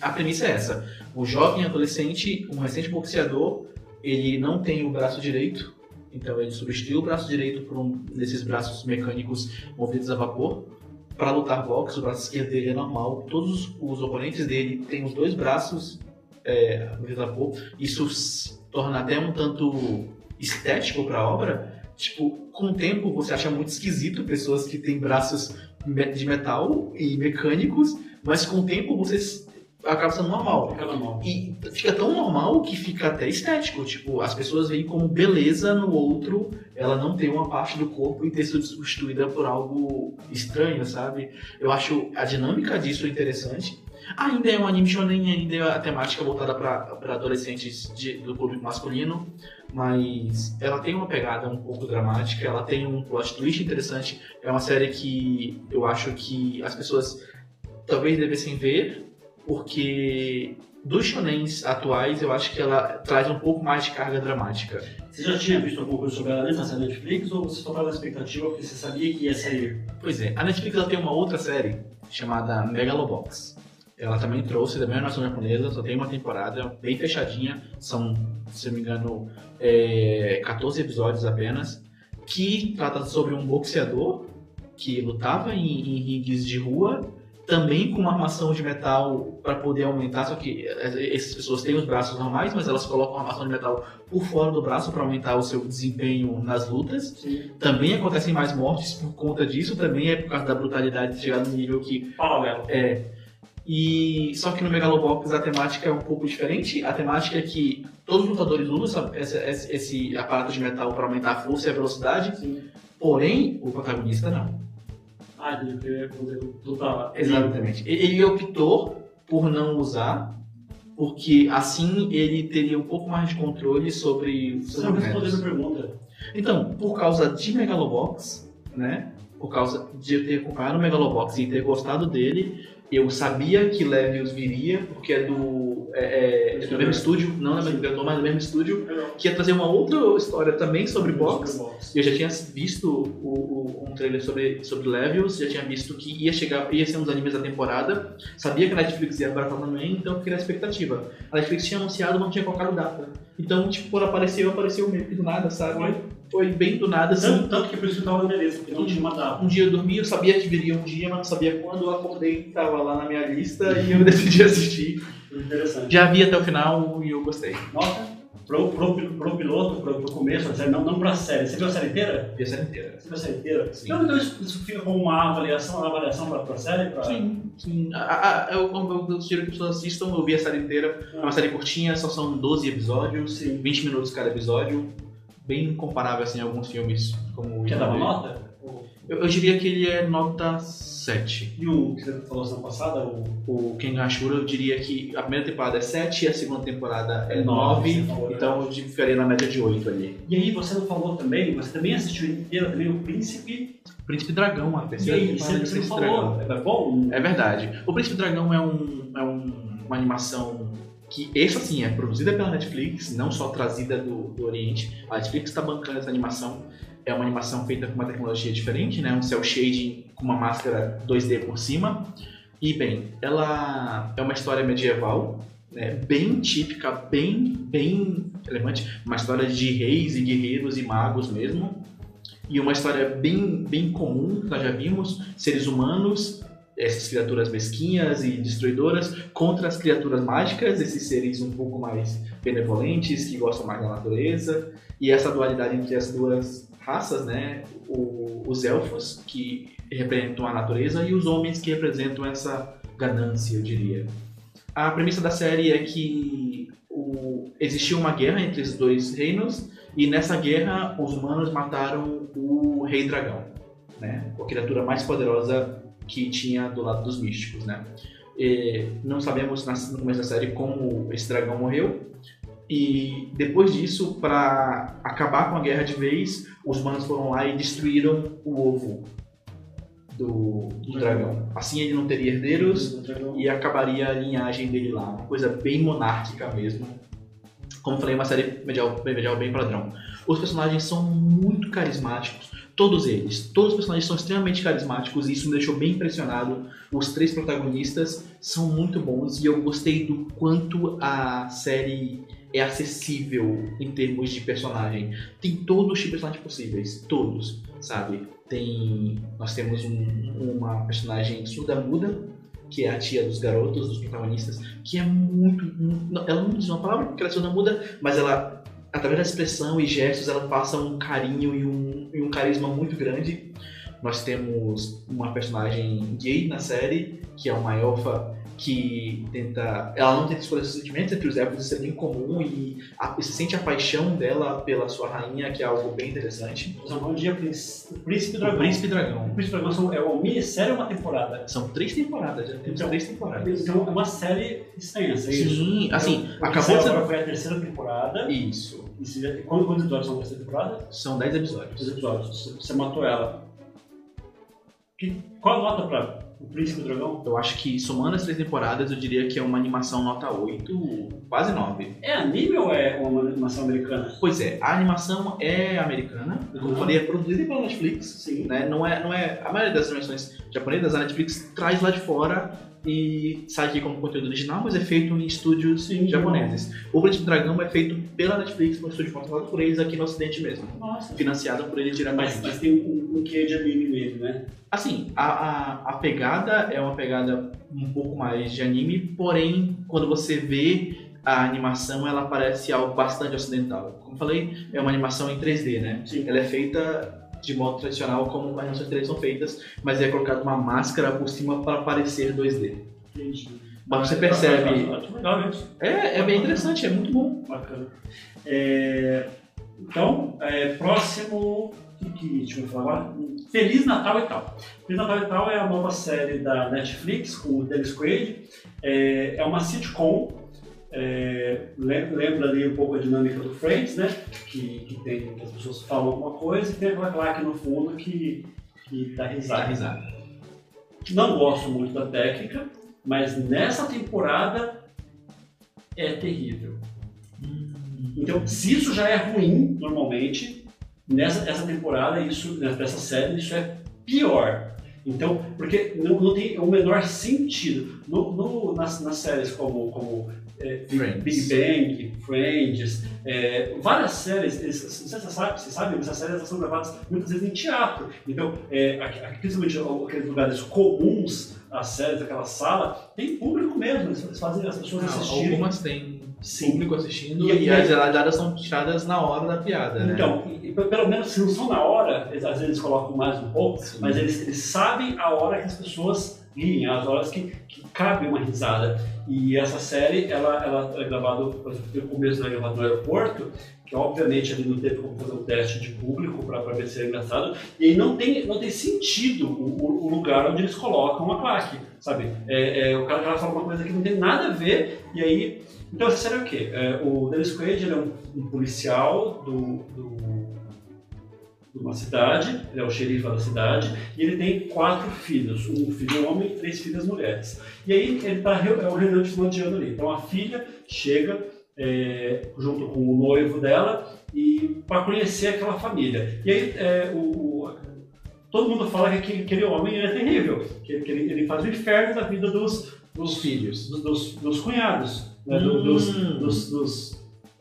a premissa é essa: o jovem adolescente, um recente boxeador, ele não tem o braço direito, então ele substitui o braço direito por um desses braços mecânicos movidos a vapor para lutar boxe, o braço esquerdo dele é normal. Todos os oponentes dele têm os dois braços é, vapor. Isso torna até um tanto estético para a obra. Tipo, com o tempo você acha muito esquisito pessoas que têm braços de metal e mecânicos, mas com o tempo você acaba sendo normal. Fica normal. E fica tão normal que fica até estético. Tipo, as pessoas veem como beleza no outro ela não ter uma parte do corpo e ter sido substituída por algo estranho, sabe? Eu acho a dinâmica disso interessante. Ainda é um anime shonen, ainda é a temática voltada para adolescentes de, do público masculino, mas ela tem uma pegada um pouco dramática, ela tem um plot twist interessante. É uma série que eu acho que as pessoas talvez devessem ver, porque dos shonens atuais, eu acho que ela traz um pouco mais de carga dramática. Você já tinha visto alguma coisa sobre ela antes da Netflix ou você só estava na expectativa porque você sabia que ia sair? Pois é, a Netflix ela tem uma outra série chamada Megalobox. Ela também trouxe da mesma nação japonesa, só tem uma temporada bem fechadinha, são, se não me engano, é, 14 episódios apenas, que trata sobre um boxeador que lutava em, em rings de rua também com uma armação de metal para poder aumentar, só que eh, essas pessoas têm os braços normais, mas elas colocam a armação de metal por fora do braço para aumentar o seu desempenho nas lutas. Sim. Também acontecem mais mortes por conta disso, também é por causa da brutalidade de chegar no nível que Paralelo. é. E só que no Megalobox a temática é um pouco diferente. A temática é que todos os lutadores usam esse, esse, esse aparato de metal para aumentar a força e a velocidade, Sim. porém o protagonista não. Ah, ele poder lutar lá. Exatamente. Ele optou por não usar, porque assim ele teria um pouco mais de controle sobre, Você não respondeu a pergunta. Então, por causa de Megalobox, né? Por causa de eu ter acompanhado o Megalobox e ter gostado dele, eu sabia que Levius viria, porque é do. É, é do mesmo estúdio, não é do mesmo diretor, mas do mesmo estúdio, que ia trazer uma outra história também sobre box. Eu já tinha visto o, o- um trailer sobre, sobre Levels, já tinha visto que ia chegar, ia ser um dos animes da temporada, sabia que a Netflix ia abraçar também, então eu fiquei na expectativa. A Netflix tinha anunciado, mas não tinha colocado data. Então, tipo, quando apareceu, apareceu meio que do nada, sabe? Foi bem do nada, assim. Tanto, tanto que por isso que eu tava beleza, porque não tinha uma data. Um dia eu dormi, eu sabia que viria um dia, mas não sabia quando. Eu acordei, tava lá na minha lista e eu decidi assistir. Interessante. Já vi até o final e eu gostei. Nota? Pro, pro, pro piloto, pro, pro começo, não, não pra série. Você viu a série inteira? Vi a série inteira. Você viu a série inteira? Sim. Então, então isso, isso fica como uma avaliação, uma avaliação pra, pra série? Pra... Sim, sim. A, a, eu, eu, eu sugiro que as pessoas assistam, eu vi a série inteira. É uma série curtinha, só são 12 episódios, Sim. 20 minutos cada episódio. Bem comparável assim, a alguns filmes como o Quer dar uma nota? eu, eu diria que ele é nota 7. E o que você falou semana passada, o O Kengan Ashura, eu diria que a primeira temporada é 7 e a segunda temporada é Nove, 9. você falou, Então eu ficaria na média de 8 ali. E aí você não falou também, você também assistiu inteira também o Príncipe. Príncipe Dragão, a E terceira aí, temporada você, do Príncipe falou. Dragão. É bom? É verdade. O Príncipe Dragão é, um, é um- uma animação que, essa sim, é produzida pela Netflix, não só trazida do, do Oriente. A Netflix está bancando essa animação. É uma animação feita com uma tecnologia diferente, né? Um cel shading com uma máscara 2D por cima. E, bem, ela é uma história medieval, né? bem típica, bem, bem relevante. Uma história de reis e guerreiros e magos mesmo. E uma história bem, bem comum, nós já vimos. Seres humanos essas criaturas mesquinhas e destruidoras contra as criaturas mágicas, esses seres um pouco mais benevolentes, que gostam mais da natureza, e essa dualidade entre as duas raças, né? O- os elfos, que representam a natureza, e os homens, que representam essa ganância, eu diria. A premissa da série é que o- existiu uma guerra entre os dois reinos, e nessa guerra os humanos mataram o Rei Dragão, né? A criatura mais poderosa que tinha do lado dos místicos, né? E não sabemos no começo da série como esse dragão morreu. E depois disso, para acabar com a guerra de vez, os humanos foram lá e destruíram o ovo do, do dragão. Assim ele não teria herdeiros e acabaria a linhagem dele lá. Uma coisa bem monárquica mesmo. Como falei, uma série medieval, medieval bem padrão. Os personagens são muito carismáticos, todos eles. Todos os personagens são extremamente carismáticos e isso me deixou bem impressionado. Os três protagonistas são muito bons e eu gostei do quanto a série é acessível em termos de personagem. Tem todos os personagens possíveis, todos, sabe? Tem, nós temos um- uma personagem surda-muda, que é a tia dos garotos, dos protagonistas, que é muito. não- Ela não diz uma palavra porque ela é surda-muda, mas ela, através da expressão e gestos, ela passa um carinho e um, e um carisma muito grande. Nós temos uma personagem gay na série, que é uma elfa que tenta. Ela não tenta escolher seus sentimentos entre os elfos, isso é bem comum, e, a- se sente a paixão dela pela sua rainha, que é algo bem interessante. Os anões de Príncipe, Príncipe O Dragão. Príncipe Dragão. O Príncipe Dragão é uma minissérie ou uma temporada? São três temporadas, já temos Então, três temporadas. Então é uma série extensa, é isso? Sim, assim, Então, acabou de agora foi a terceira temporada. Isso. E quantos episódios são dessa temporada? São dez episódios. episódios. Você, você matou ela. Que, qual a nota pra o Príncipe Dragão? Eu acho que somando as três temporadas, eu diria que é uma animação nota 8, quase 9. É anime ou é uma animação americana? Pois é, a animação é americana, como eu Uhum. falei, é produzida pela Netflix. Sim. Né? Não, é, não é. A maioria das animações japonesas, a Netflix traz lá de fora e sai aqui como conteúdo original, mas é feito em estúdios Sim. japoneses. O Príncipe Dragão é feito pela Netflix, um estúdio controlado por eles aqui no ocidente mesmo. Nossa. Financiado por eles Mas, diretamente. mas tem um, um quê de anime nele, né? Assim, a, a, a pegada é uma pegada um pouco mais de anime, porém, quando você vê a animação, ela parece algo bastante ocidental. Como falei, é uma animação em 3D, né? Sim. Ela é feita de modo tradicional, como as animações 3D são feitas, mas é colocado uma máscara por cima para parecer 2D. Entendi. Mas você Ah, percebe. ah, ah. É, é bem interessante, é muito bom. Bacana. É, então, é, próximo. O que, que deixa eu falar? Feliz Natal e tal. Feliz Natal e tal é a nova série da Netflix com o Dennis Quaid. É, é uma sitcom é, lembra ali um pouco a dinâmica do Friends, né? Que, que tem as pessoas falam alguma coisa e tem aquela claque no fundo que, que dá risada. Dá risada. Não gosto muito da técnica, mas nessa temporada é terrível. Hum. Então, se isso já é ruim normalmente, nessa essa temporada, isso, nessa série, isso é pior. Então, porque não, não tem o menor sentido. No, no nas, nas séries como, como é, Big, Big Bang, Friends, é, várias séries, eles, não sei se você sabe, você sabe, essas séries são gravadas muitas vezes em teatro. Então, é, principalmente aqueles lugares comuns, as séries, aquela sala, tem público mesmo, eles fazem as pessoas assistirem. Algumas têm Sim. público assistindo E- e, as aí- geladas são tiradas na hora da piada, né? Então, e- e pelo menos se não são na hora, eles, às vezes colocam mais um pouco, Sim. mas eles, eles sabem a hora que as pessoas riem, as horas que, que cabe uma risada. E essa série, ela, ela é gravada, por exemplo, o começo é gravado no aeroporto, que obviamente ali não teve como fazer um teste de público para ver se é engraçado, e aí não tem, não tem sentido o, o- lugar onde eles colocam a claque, sabe? É, é, o cara, fala uma coisa que não tem nada a ver, e aí... Então essa série é o quê? É, o Dennis Quaid ele é um, um policial do- do de uma cidade, ele é o xerife da cidade, e ele tem quatro filhos, um filho homem e três filhas mulheres. E aí ele está é um reunião de final de ano ali. Então a filha chega é, junto com o noivo dela e para conhecer aquela família. E aí é, o, o- todo mundo fala que aquele, aquele homem é terrível, que, que ele, ele faz o inferno da vida dos, Os filhos. dos, dos- dos cunhados, né, dos, Hum. dos- dos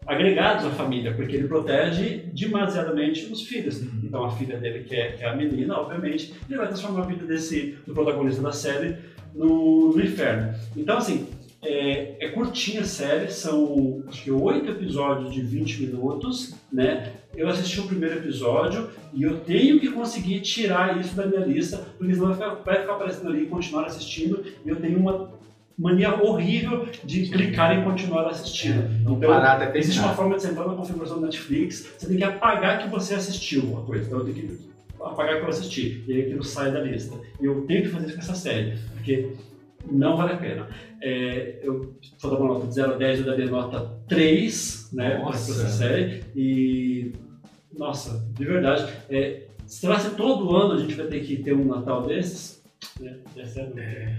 agregados à família, porque ele protege demasiadamente os filhos. Uhum. Então a filha dele, que é, que é a menina, obviamente, ele vai transformar a vida desse do protagonista da série no, no inferno. Então assim, é, é curtinha a série, são acho que oito episódios de 20 minutos, né? Eu assisti o primeiro episódio e eu tenho que conseguir tirar isso da minha lista, porque senão vai ficar, vai ficar aparecendo ali e continuar assistindo, e eu tenho uma mania horrível de clicar em continuar assistindo. Não Então, parar até Existe uma terminar. forma de você entrar na configuração do Netflix, você tem que apagar que você assistiu uma coisa. Então eu tenho que apagar que eu assisti. E aí aquilo sai da lista. E eu tenho que fazer isso com essa série, porque não vale a pena. É, eu vou dar uma nota de 0 a 10, eu daria nota 3 né, para essa série. E, nossa, de verdade, é, será que todo ano a gente vai ter que ter um Natal desses? Né? Essa é a dúvida. É,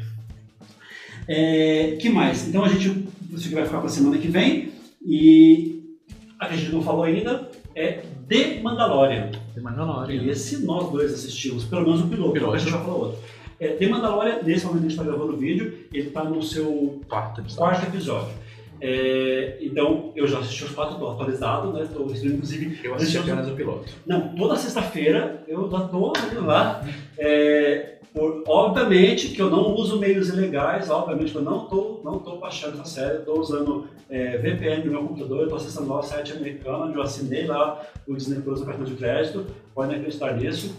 que mais? Então a gente isso aqui vai ficar para a semana que vem e a que a gente não falou ainda é The Mandalorian. Tem Mandalorian. E esse nós dois assistimos, pelo menos o piloto, Piloto. a gente vai falar outro. É, The Mandalorian, nesse momento a gente está gravando o vídeo, ele está no seu Quarto episódio. quarto episódio. É, então eu já assisti os quatro, estou atualizado, né? Tô, inclusive Eu assisti apenas o piloto. não, toda sexta-feira eu já indo lá. É, por- obviamente que eu não uso meios ilegais, obviamente que eu não tô, não tô baixando essa série, tô usando é, VPN no meu computador, tô acessando lá o site americano, onde eu assinei lá o Disney Plus no cartão de crédito, podem acreditar nisso.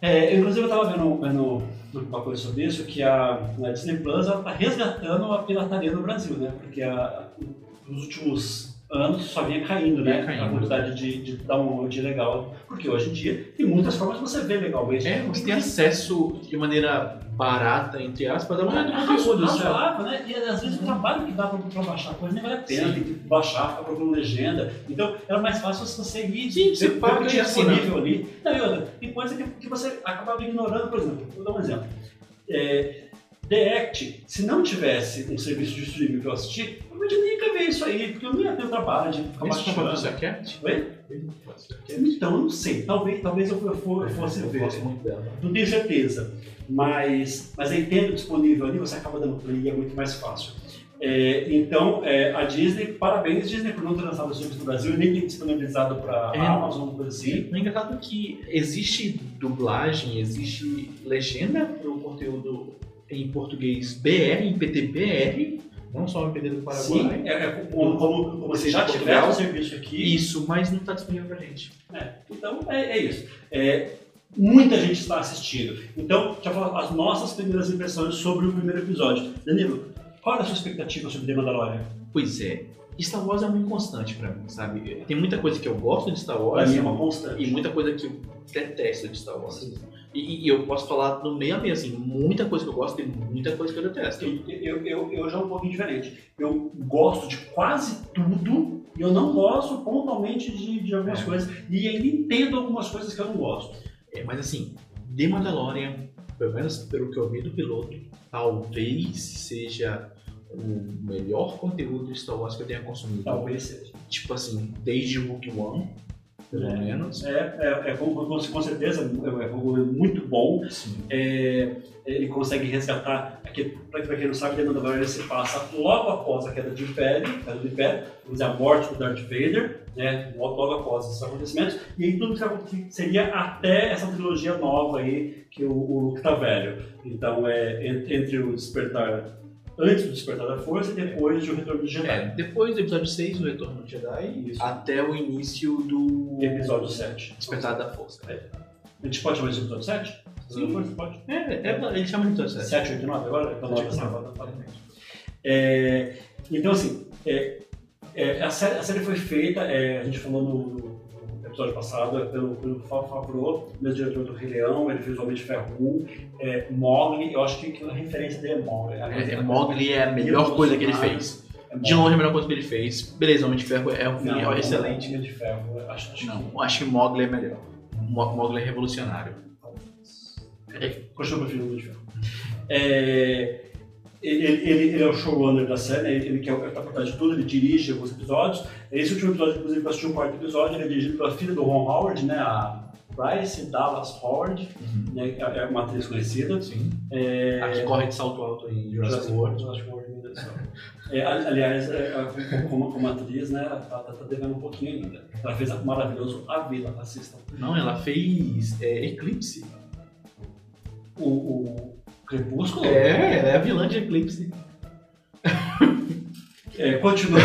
É, eu, inclusive eu estava vendo, vendo uma coisa sobre isso, que a, a Disney Plus está resgatando a pirataria no Brasil, né? Porque a, nos últimos anos só vinha caindo, né? Vinha caindo. A quantidade de, de download legal. Porque hoje em dia tem muitas formas de você ver legalmente. É, você tem acesso de maneira barata, entre aspas, a maneira do conteúdo. razoável, né? E às vezes o trabalho que dá pra, pra baixar a coisa nem vale a pena, tem que baixar, ficar procurando legenda. Então era mais fácil você ir Sim, você paga tinha disponível ali. Não, e outra, tem coisa que, que você acabava ignorando, por exemplo, vou dar um exemplo. É, The Act, se não tivesse um serviço de streaming que eu assisti, eu não nem ia ver isso aí, porque eu não ia ter o trabalho de ficar Esse baixando. do Cat? Oi? Então, eu não sei. Talvez, talvez eu, eu for- eu fosse Eu ver. gosto muito dela. Não tenho certeza. Mas, mas aí tendo disponível ali, você acaba dando play e é muito mais fácil. É, então, é, a Disney, parabéns Disney por não ter lançado os filmes no Brasil e nem ter disponibilizado para É. Amazon, coisa assim. O engraçado é que existe dublagem, existe legenda para o conteúdo em português BR, em PTBR, não só em PT do Sim, Paraguai. é, é como, como, como você já tiver o serviço aqui. Isso, mas não está disponível pra gente. É, então, é, é isso. É, muita gente está assistindo. Então, já falar as nossas primeiras impressões sobre o primeiro episódio. Danilo, qual é a sua expectativa sobre The Mandalorian? Pois é, Star Wars é muito constante pra mim, sabe? Tem muita coisa que eu gosto de Star Para Wars mim é uma constante. e muita coisa que eu detesto de Star Wars. E, e eu posso falar no meio a meio, assim, muita coisa que eu gosto e muita coisa que eu detesto. Eu, eu, eu já é um pouquinho diferente. Eu gosto de quase tudo e eu não gosto pontualmente de, de algumas É. coisas. E ainda entendo algumas coisas que eu não gosto. É, mas assim, The Mandalorian, pelo menos pelo que eu vi do piloto, talvez seja o melhor conteúdo de Star Wars que eu tenha consumido. Talvez seja. Tipo assim, desde Rogue One, pelo É. menos. É, é, é com, certeza é, é muito bom. Sim. É, ele consegue resgatar, pra quem não sabe, The Mandalorian ele se passa logo após a queda do Império, queda do Império, vamos dizer, a morte do Darth Vader, né, logo, após esses acontecimentos, e aí tudo que seria até essa trilogia nova aí, que o, o Luke tá velho. Então é entre o despertar, antes do despertar da força e depois do retorno do Jedi. É, depois do episódio 6, o Retorno do Jedi, Isso. até o início do Episódio 7. Despertar da Força. A gente pode chamar isso de episódio 7? Sim. Força, pode. É, é, ele chama de episódio 7. 7, 8, 9 agora? Então, assim, fala- fala bem. É, então, assim, é, é, a, série, a série foi feita, é, a gente falou no, no episódio passado, é pelo, pelo Fábio Favreau, mesmo diretor do Rei Leão, ele fez o Homem de Ferro 1, é, Mogli, eu acho que, que a referência dele é Mogli. É, é, Mogli é a melhor coisa que ele fez. É De longe, a melhor coisa que ele fez. Beleza, Homem de Ferro é um filme Não, excelente. Homem de Ferro, acho, acho Não, acho que Mogli é melhor. Mo- Mogli é revolucionário. que... Continua preferindo o Homem de Ferro. É, ele, ele, ele é o showrunner da série, ele, ele que é o- tá por trás de tudo, ele dirige alguns episódios. Esse último episódio, inclusive, eu assisti o quarto episódio, ele é dirigido pela filha do Ron Howard, né, a Bryce Dallas Howard, né, é é uma atriz conhecida. Sim. É, A que corre de salto alto em Jurassic World. Jurassic World, meu Deus do céu. É, ali- aliás, é, é, como, como atriz, né, ela tá, tá devendo um pouquinho ainda. Ela fez o maravilhoso A Vila, assistam. Não, ela fez é, Eclipse. O, o Crepúsculo? É, ela é a vilã de Eclipse. É, continua.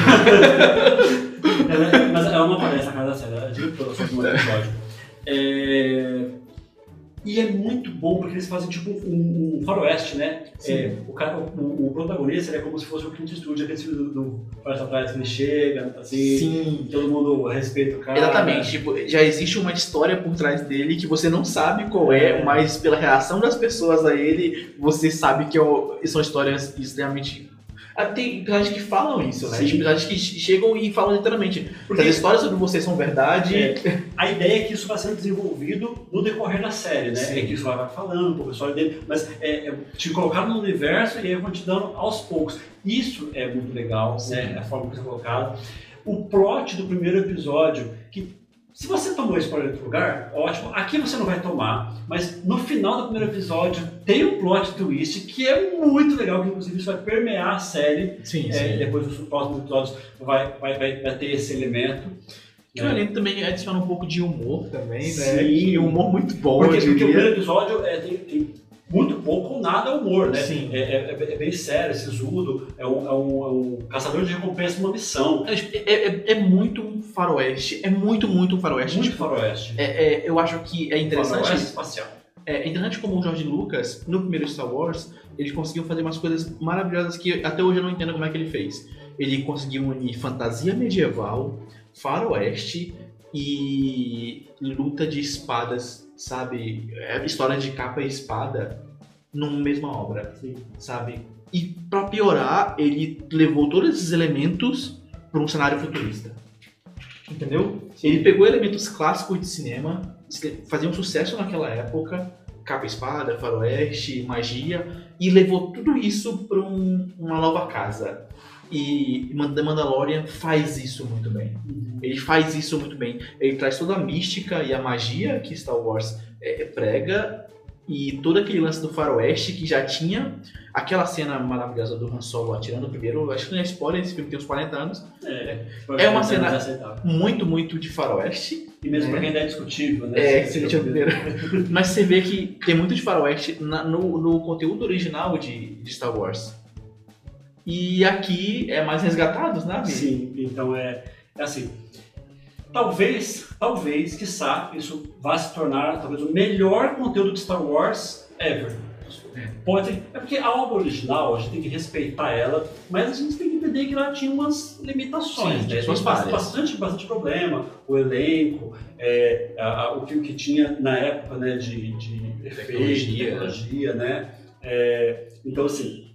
Ela- mas ela não aparece na cara da série, ela é diretora só no episódio. É, e é muito bom porque eles fazem tipo um, um faroeste, né? É, o, cara, o, o protagonista é como se fosse o Clint Eastwood, aquele filme do, do Floresta Atrás que ele chega, assim, Sim. todo mundo respeita o cara. Exatamente, tipo, já existe uma história por trás dele que você não sabe qual é, É. mas pela reação das pessoas a ele, você sabe que é o- são histórias extremamente. Ah, Tem personagens que falam isso, né? Sim. Tem personagens que chegam e falam literalmente. Porque As histórias sobre você são verdade. É. a ideia é que isso vai sendo desenvolvido no decorrer da série, né? Sim. É que isso vai falando a história dele, mas é, é te colocar no universo e aí vão te dando aos poucos. Isso é muito legal, Sim. né? A forma que isso é colocado. O plot do primeiro episódio, que se você tomou spoiler em outro lugar, ótimo. Aqui você não vai tomar, mas no final do primeiro episódio tem um plot twist que é muito legal, que inclusive isso vai permear a série. Sim, É, depois dos próximos episódios vai, vai, vai, vai ter esse elemento. Que o elenco também adiciona um pouco de humor também, né? Sim. Um humor muito bom, Porque, porque o primeiro episódio é, tem, tem muito pouco ou nada humor, né? Sim. É, é- é bem sério, sisudo, é um, é, um, é um caçador de recompensa numa missão. É, é- é muito um faroeste. É muito, muito um faroeste. Muito Tipo, faroeste. é- é- eu acho que é interessante Faroeste espacial. É interessante como o George Lucas, no primeiro Star Wars, ele conseguiu fazer umas coisas maravilhosas que até hoje eu não entendo como é que ele fez. Ele conseguiu unir fantasia medieval, faroeste e luta de espadas, sabe? É, História de capa e espada numa mesma obra, Sim. sabe? E pra piorar, ele levou todos esses elementos para um cenário futurista. Entendeu? Ele pegou elementos clássicos de cinema, que faziam sucesso naquela época, capa e espada, faroeste, magia, e levou tudo isso para uma nova casa. E The Mandalorian faz isso muito bem. Ele faz isso muito bem. Ele traz toda a mística e a magia que Star Wars é, prega e todo aquele lance do faroeste que já tinha aquela cena maravilhosa do Han Solo atirando primeiro. Acho que não é spoiler, esse filme tem uns 40 anos. É, É uma cena- inaceitável. Muito, muito de faroeste. E mesmo É. porque ainda é discutível, né? É, Se- ele primeiro. Mas você vê que tem muito de faroeste na- no, no conteúdo original de, de Star Wars. E aqui é mais resgatado, né? Sim, então é, é assim. Talvez, talvez, quiçá, isso vá se tornar talvez o melhor conteúdo de Star Wars ever. Pode ser, é porque a obra original, a gente tem que respeitar ela, mas a gente tem que entender que ela tinha umas limitações, Sim, né? Tem bastante, bastante, problema, o elenco, é, a- a- o que, que tinha na época né, de, de efeito, Tecnologia. tecnologia, né? É, então, assim,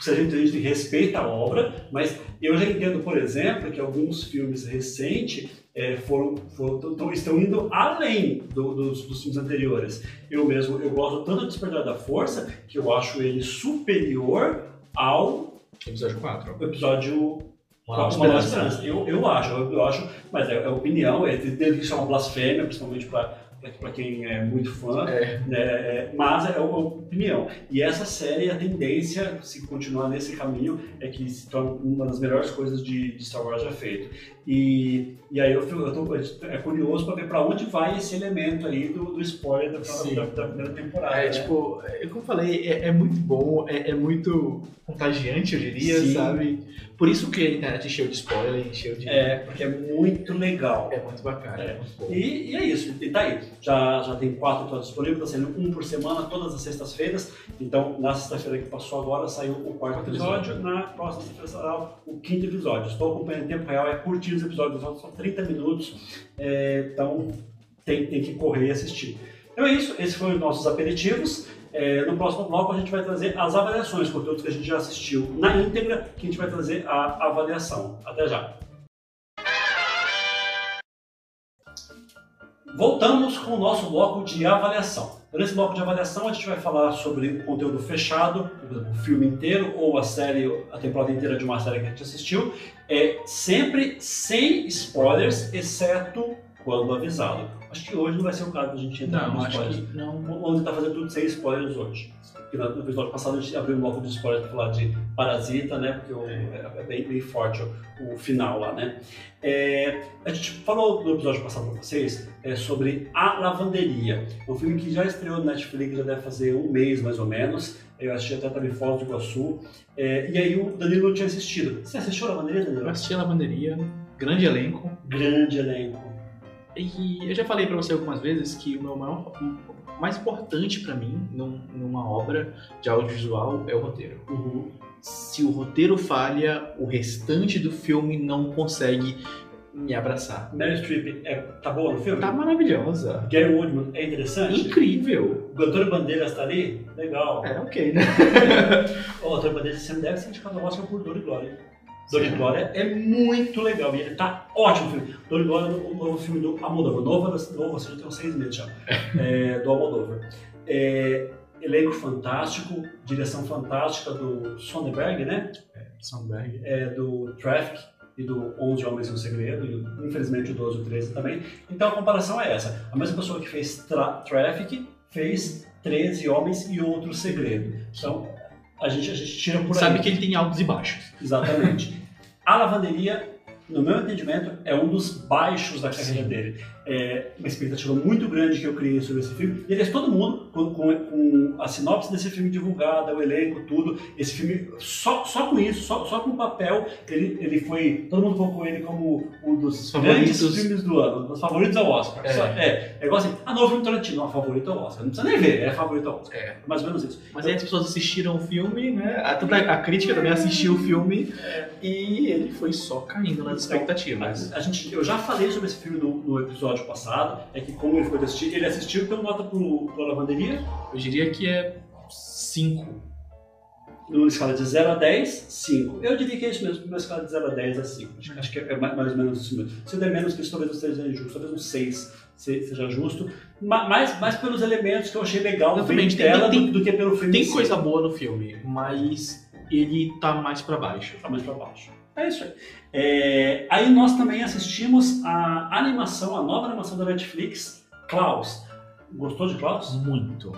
se a gente, a gente respeita a obra, mas eu já entendo, por exemplo, que alguns filmes recentes é, foram, foram- tão- estão indo além do- dos, dos filmes anteriores. Eu mesmo, eu gosto tanto do Despertar da Força que eu acho ele superior ao Episódio 4. episódio Uma Nova Esperança. Esperança. Eu, eu acho, eu, eu acho, mas é, é opinião, é, deve ser uma blasfêmia, principalmente para quem é muito fã, É, né, é, mas é uma opinião. E essa série, a tendência, se continuar nesse caminho, é que se torne uma das melhores coisas de, de Star Wars já feito. E, e aí eu, eu tô é curioso para ver para onde vai esse elemento aí do, do spoiler da, da, da primeira temporada. é né? tipo, é, como eu falei, é, é muito bom, é, é muito contagiante, eu diria, Sim. sabe? Por isso que a internet encheu de spoiler, encheu de. É, porque é muito legal. É muito bacana, é, É. muito. E, e é isso, e tá aí. Já, já tem quatro episódios disponíveis, tá saindo um por semana, todas as sextas-feiras. Então, na sexta-feira que passou agora, saiu o quarto episódio. episódio. Na próxima sexta-feira será o quinto episódio. Estou acompanhando em tempo real, é curtinho os episódios, são só 30 minutos. É, então, tem, tem que correr e assistir. Então é isso, esses foram os nossos aperitivos. É, no próximo bloco a gente vai trazer as avaliações, conteúdos que a gente já assistiu na íntegra, que a gente vai trazer a avaliação. Até já! Voltamos com o nosso bloco de avaliação. Nesse bloco de avaliação, a gente vai falar sobre o conteúdo fechado, o filme inteiro ou a série, a temporada inteira de uma série que a gente assistiu, é sempre sem spoilers, exceto quando avisado. Acho que hoje não vai ser o caso da gente entrar Não, nos spoilers. não. Vamos tentar fazer tudo sem spoilers hoje. Porque no episódio passado a gente abriu um bloco de spoilers para falar de Parasita, né? Porque o- é, é bem, bem forte o, o final lá, né? É, a gente falou no episódio passado para vocês é, sobre A Lavanderia. É um filme que já estreou no Netflix, já deve fazer um mês mais ou menos. Eu assisti até também Foz do Iguaçu. É, e aí o Danilo não tinha assistido. Você assistiu A Lavanderia, Eu Danilo? assisti a Lavanderia, grande elenco. Grande elenco. E eu já falei pra você algumas vezes que o meu maior, o mais importante pra mim num- numa obra de audiovisual é o roteiro. Uhum. Se o roteiro falha, o restante do filme não consegue me abraçar. Meryl Streep é, tá boa no filme? Tá maravilhosa. Gary Oldman é interessante? Incrível. O Antônio Bandeiras tá ali? Legal. É, ok, né? O Antônio Bandeiras sempre deve ser indicado ao Oscar por Dor e Glória. Dor Glória é muito legal e ele tá ótimo. o filme. Dor Glória é o novo filme do Almodóvar. Novo, novo ou seja, tem uns seis meses já. É, do Almodóvar. É, elenco fantástico, direção fantástica do Sonderberg, né? Sandberg. É, do Traffic e do 11 Homens e um Segredo, e infelizmente o 12 e o 13 também. Então a comparação é essa. A mesma pessoa que fez tra Traffic fez 13 Homens e Outro Segredo. Então a gente, a gente tira por aí. Sabe que ele tem altos e baixos. Exatamente. A lavanderia, no meu entendimento, é um dos baixos da carreira Sim. dele. É uma expectativa muito grande que eu criei sobre esse filme. E aliás, todo mundo, com, com- a sinopse desse filme divulgada, o elenco, tudo, esse filme, só, só com isso, só, só com o papel, ele, ele foi. Todo mundo colocou ele como um dos Favoritos. grandes filmes do ano, um dos favoritos ao Oscar. É. Só- é, é igual assim, ah, novo filme Tarantino, não, favorito ao Oscar. Não precisa nem ver, é favorito ao Oscar. É. Mais ou menos isso. Mas aí as pessoas assistiram o filme, né? A, a- a crítica também assistiu o filme É. e ele foi só caindo nas Então, expectativas. A gente, eu já falei sobre esse filme no, no episódio passado, é que como ele foi assistir, ele assistiu, então nota pro, pro Lavanderia, Eu diria que é 5. numa escala de 0 a 10, 5. Eu diria que é isso mesmo, numa escala de 0 a 10 é 5. Acho, acho que é mais, mais ou menos isso mesmo. Se eu der menos que isso, talvez eu seja injusto, talvez um 6 se- seja justo, Ma- mais, mais pelos elementos que eu achei legal ver em Exatamente, tem- do, do que pelo filme em Tem coisa boa no filme, mas ele tá mais pra baixo. Tá mais pra baixo. É isso aí. É, aí nós também assistimos a animação, a nova animação da Netflix, Klaus. Gostou de Klaus? Muito.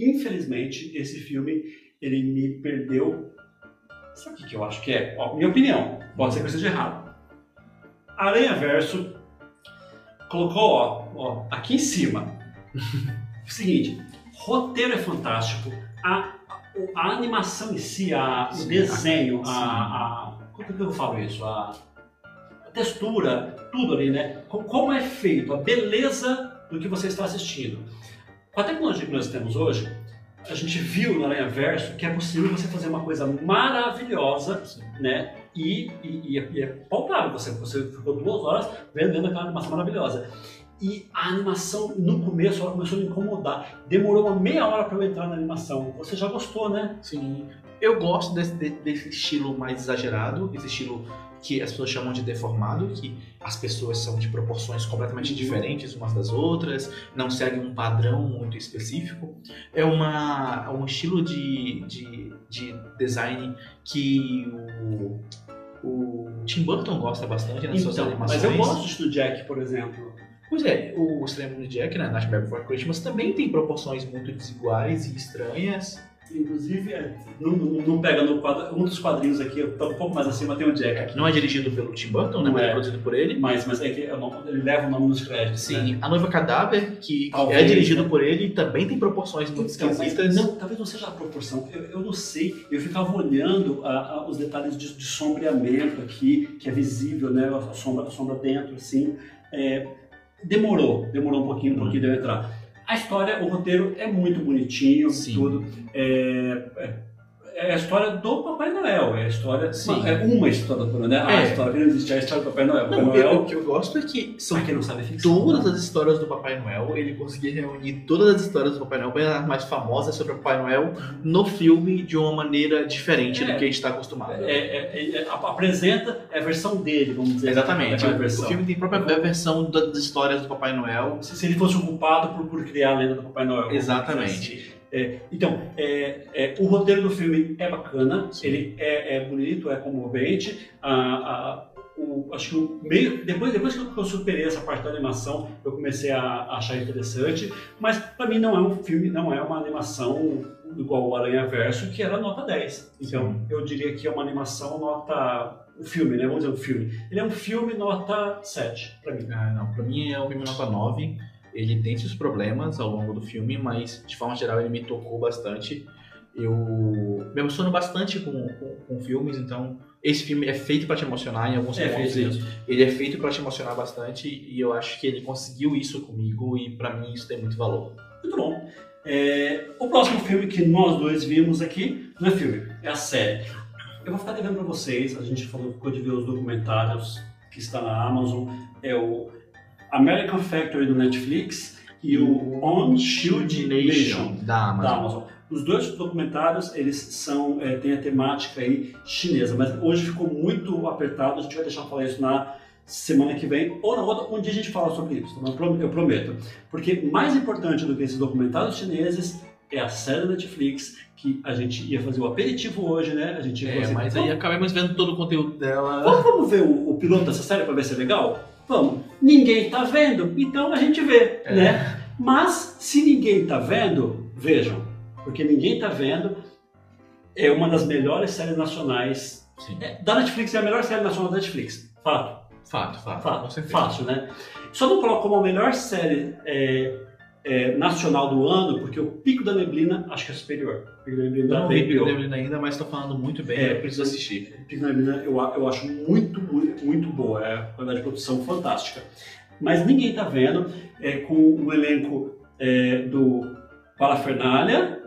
Infelizmente, esse filme ele me perdeu. Sabe o que eu acho que é? Ó, minha opinião, pode ser que eu esteja errado. Aranha Verso colocou, ó, ó, aqui em cima. o seguinte: roteiro é fantástico, a, a, animação em si, a, o Sim, desenho, a, a. Como que eu falo isso? A, a textura, tudo ali, né? Co- Como é feito, a beleza do que você está assistindo. Com a tecnologia que nós temos hoje, a gente viu no Aranha Verso que é possível você fazer uma coisa maravilhosa, né? E, e, e é, e é palpável. Você, você ficou duas horas vendo, vendo aquela animação maravilhosa. E a animação, no começo, ela começou a me incomodar. Demorou uma meia hora para eu entrar na animação. Você já gostou, né? Sim. Eu gosto desse, de- desse estilo mais exagerado, esse estilo que as pessoas chamam de deformado, que as pessoas são de proporções completamente diferentes umas das outras, não seguem um padrão muito específico. É uma, é um estilo de, de, de design que o, o Tim Burton gosta bastante nas suas Então, animações. mas eu gosto do Jack, por exemplo. Pois é, o Extremo Jack, né, Nightmare Before Christmas, também tem proporções muito desiguais e estranhas. Inclusive, é, não, não- pega no quadro. Um dos quadrinhos aqui, tá um pouco mais acima, tem o Jack aqui. Não é dirigido pelo Tim Burton, né, mas é é. produzido por ele. Mas, mas é que é nome- ele leva o nome nos créditos. Sim, né? A Noiva Cadáver, que, que Talvez, é dirigido né? por ele, também tem proporções muito Então, esquisitas. não, talvez não seja a proporção. Eu, eu não sei. Eu ficava olhando a- a- os detalhes de, de sombreamento aqui, que é visível, né? A sombra, a sombra dentro, assim. É, demorou, demorou um pouquinho, um Uhum. pouquinho de eu entrar. A história, o roteiro é muito bonitinho, Sim. tudo. É, é- a história do Papai Noel, é a história, Sim. é uma história do Papai Noel, né? A É. história que não existe, é a história do Papai Noel. Papai Não, eu- Noel, o que eu gosto é que são quem não sabe, é ficção. todas as histórias do Papai Noel, ele conseguia reunir todas as histórias do Papai Noel, bem as mais famosas sobre o Papai Noel, no filme de uma maneira diferente É. do que a gente está acostumado. É, é- é- apresenta a versão dele, vamos dizer. Exatamente. A O, versão. o filme tem a própria versão da- das histórias do Papai Noel. Se se ele fosse o culpado por, por criar a lenda do Papai Noel. Exatamente. É, então, é, é, o roteiro do filme é bacana, Sim. ele é, é bonito, é comovente. A, a- o- acho que o meio, depois, depois que eu- superei essa parte da animação, eu comecei a, a achar interessante. Mas para mim não é um filme, não é uma animação igual o Aranha Verso, que era nota 10. Então, Sim. eu diria que é uma animação nota. O filme, né? Vamos dizer, um filme. Ele é um filme nota 7, para mim. Ah, não, pra mim é um filme nota 9. Ele tem seus problemas ao longo do filme, mas de forma geral ele me tocou bastante. Eu me emociono bastante com, com, com filmes, então esse filme é feito pra te emocionar em alguns É, fez Ele, ele é feito pra te emocionar bastante e eu acho que ele conseguiu isso comigo e pra mim isso tem muito valor. Muito bom. É, o próximo filme que nós dois vimos aqui não é filme, é a série. Eu vou ficar devendo pra vocês, a gente falou ficou de ver os documentários que está na Amazon, é o American Factory do Netflix e o On Shield Nation da Amazon. da Amazon. Os dois documentários, eles são, é, têm a temática aí chinesa, mas hoje ficou muito apertado, a gente vai deixar falar isso na semana que vem, ou na outra, um dia a gente fala sobre isso, tá? Eu prom- eu prometo. Porque mais importante do que esses documentários chineses é a série da Netflix, que a gente ia fazer o aperitivo hoje, né? A gente ia É, fazer... mas aí acabamos vendo todo o conteúdo dela. Vamos, vamos ver o, o piloto dessa série pra ver se é legal? Vamos. Ninguém tá vendo, então a gente vê, É. né? Mas se ninguém tá vendo, vejam, porque ninguém tá vendo é uma das melhores séries nacionais Sim. é, da Netflix, é a melhor série nacional da Netflix. Fato, Fato, fato. fato, fácil, né? Só não coloco como a melhor série é, é, nacional do ano, porque o Pico da Neblina acho que é superior. O Pico da Neblina Eu da não vi HBO. Pico ainda, mas tô falando muito bem, É. eu preciso assistir. Pico da Neblina eu, eu acho muito, muito, muito boa. É uma qualidade de produção fantástica. Mas ninguém tá vendo, é, com o elenco é, do Parafernália,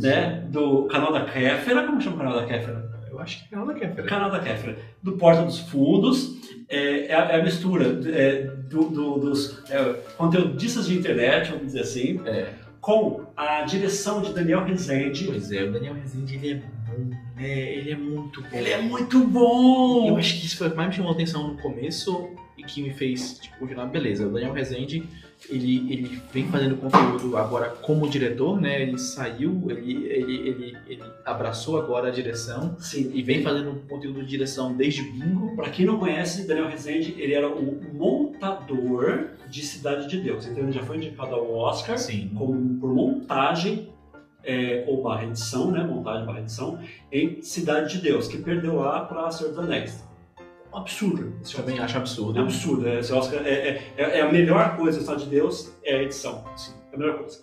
né, do canal da Kéfera, como chama o canal da Kéfera? Acho que ela quer, peraí. Canal da Kéfera, do Porta dos Fundos, é, é a, é a mistura é, do- do- dos é, conteudistas de internet, vamos dizer assim, É. com a direção de Daniel Rezende. Pois é, o Daniel Rezende, ele é bom, né? Ele é muito bom. Ele é muito bom! Eu acho que isso foi o que mais me chamou a atenção no começo e que me fez, tipo, continuar, beleza, o Daniel Rezende, ele, ele vem fazendo conteúdo agora como diretor, né? Ele saiu, ele, ele, ele, ele abraçou agora a direção Sim, e vem fazendo conteúdo de direção desde Bingo. Para quem não conhece, Daniel Rezende, ele era o montador de Cidade de Deus. Então ele já foi indicado ao Oscar Sim. como, por montagem é, ou barra edição, né? Montagem barra edição em Cidade de Deus, que perdeu lá para Senhor dos Anéis. Absurdo. Esse Também acho É absurdo. absurdo. Esse Oscar é, é, é- é a melhor coisa da Cidade de Deus, é a edição. Sim, é a melhor coisa.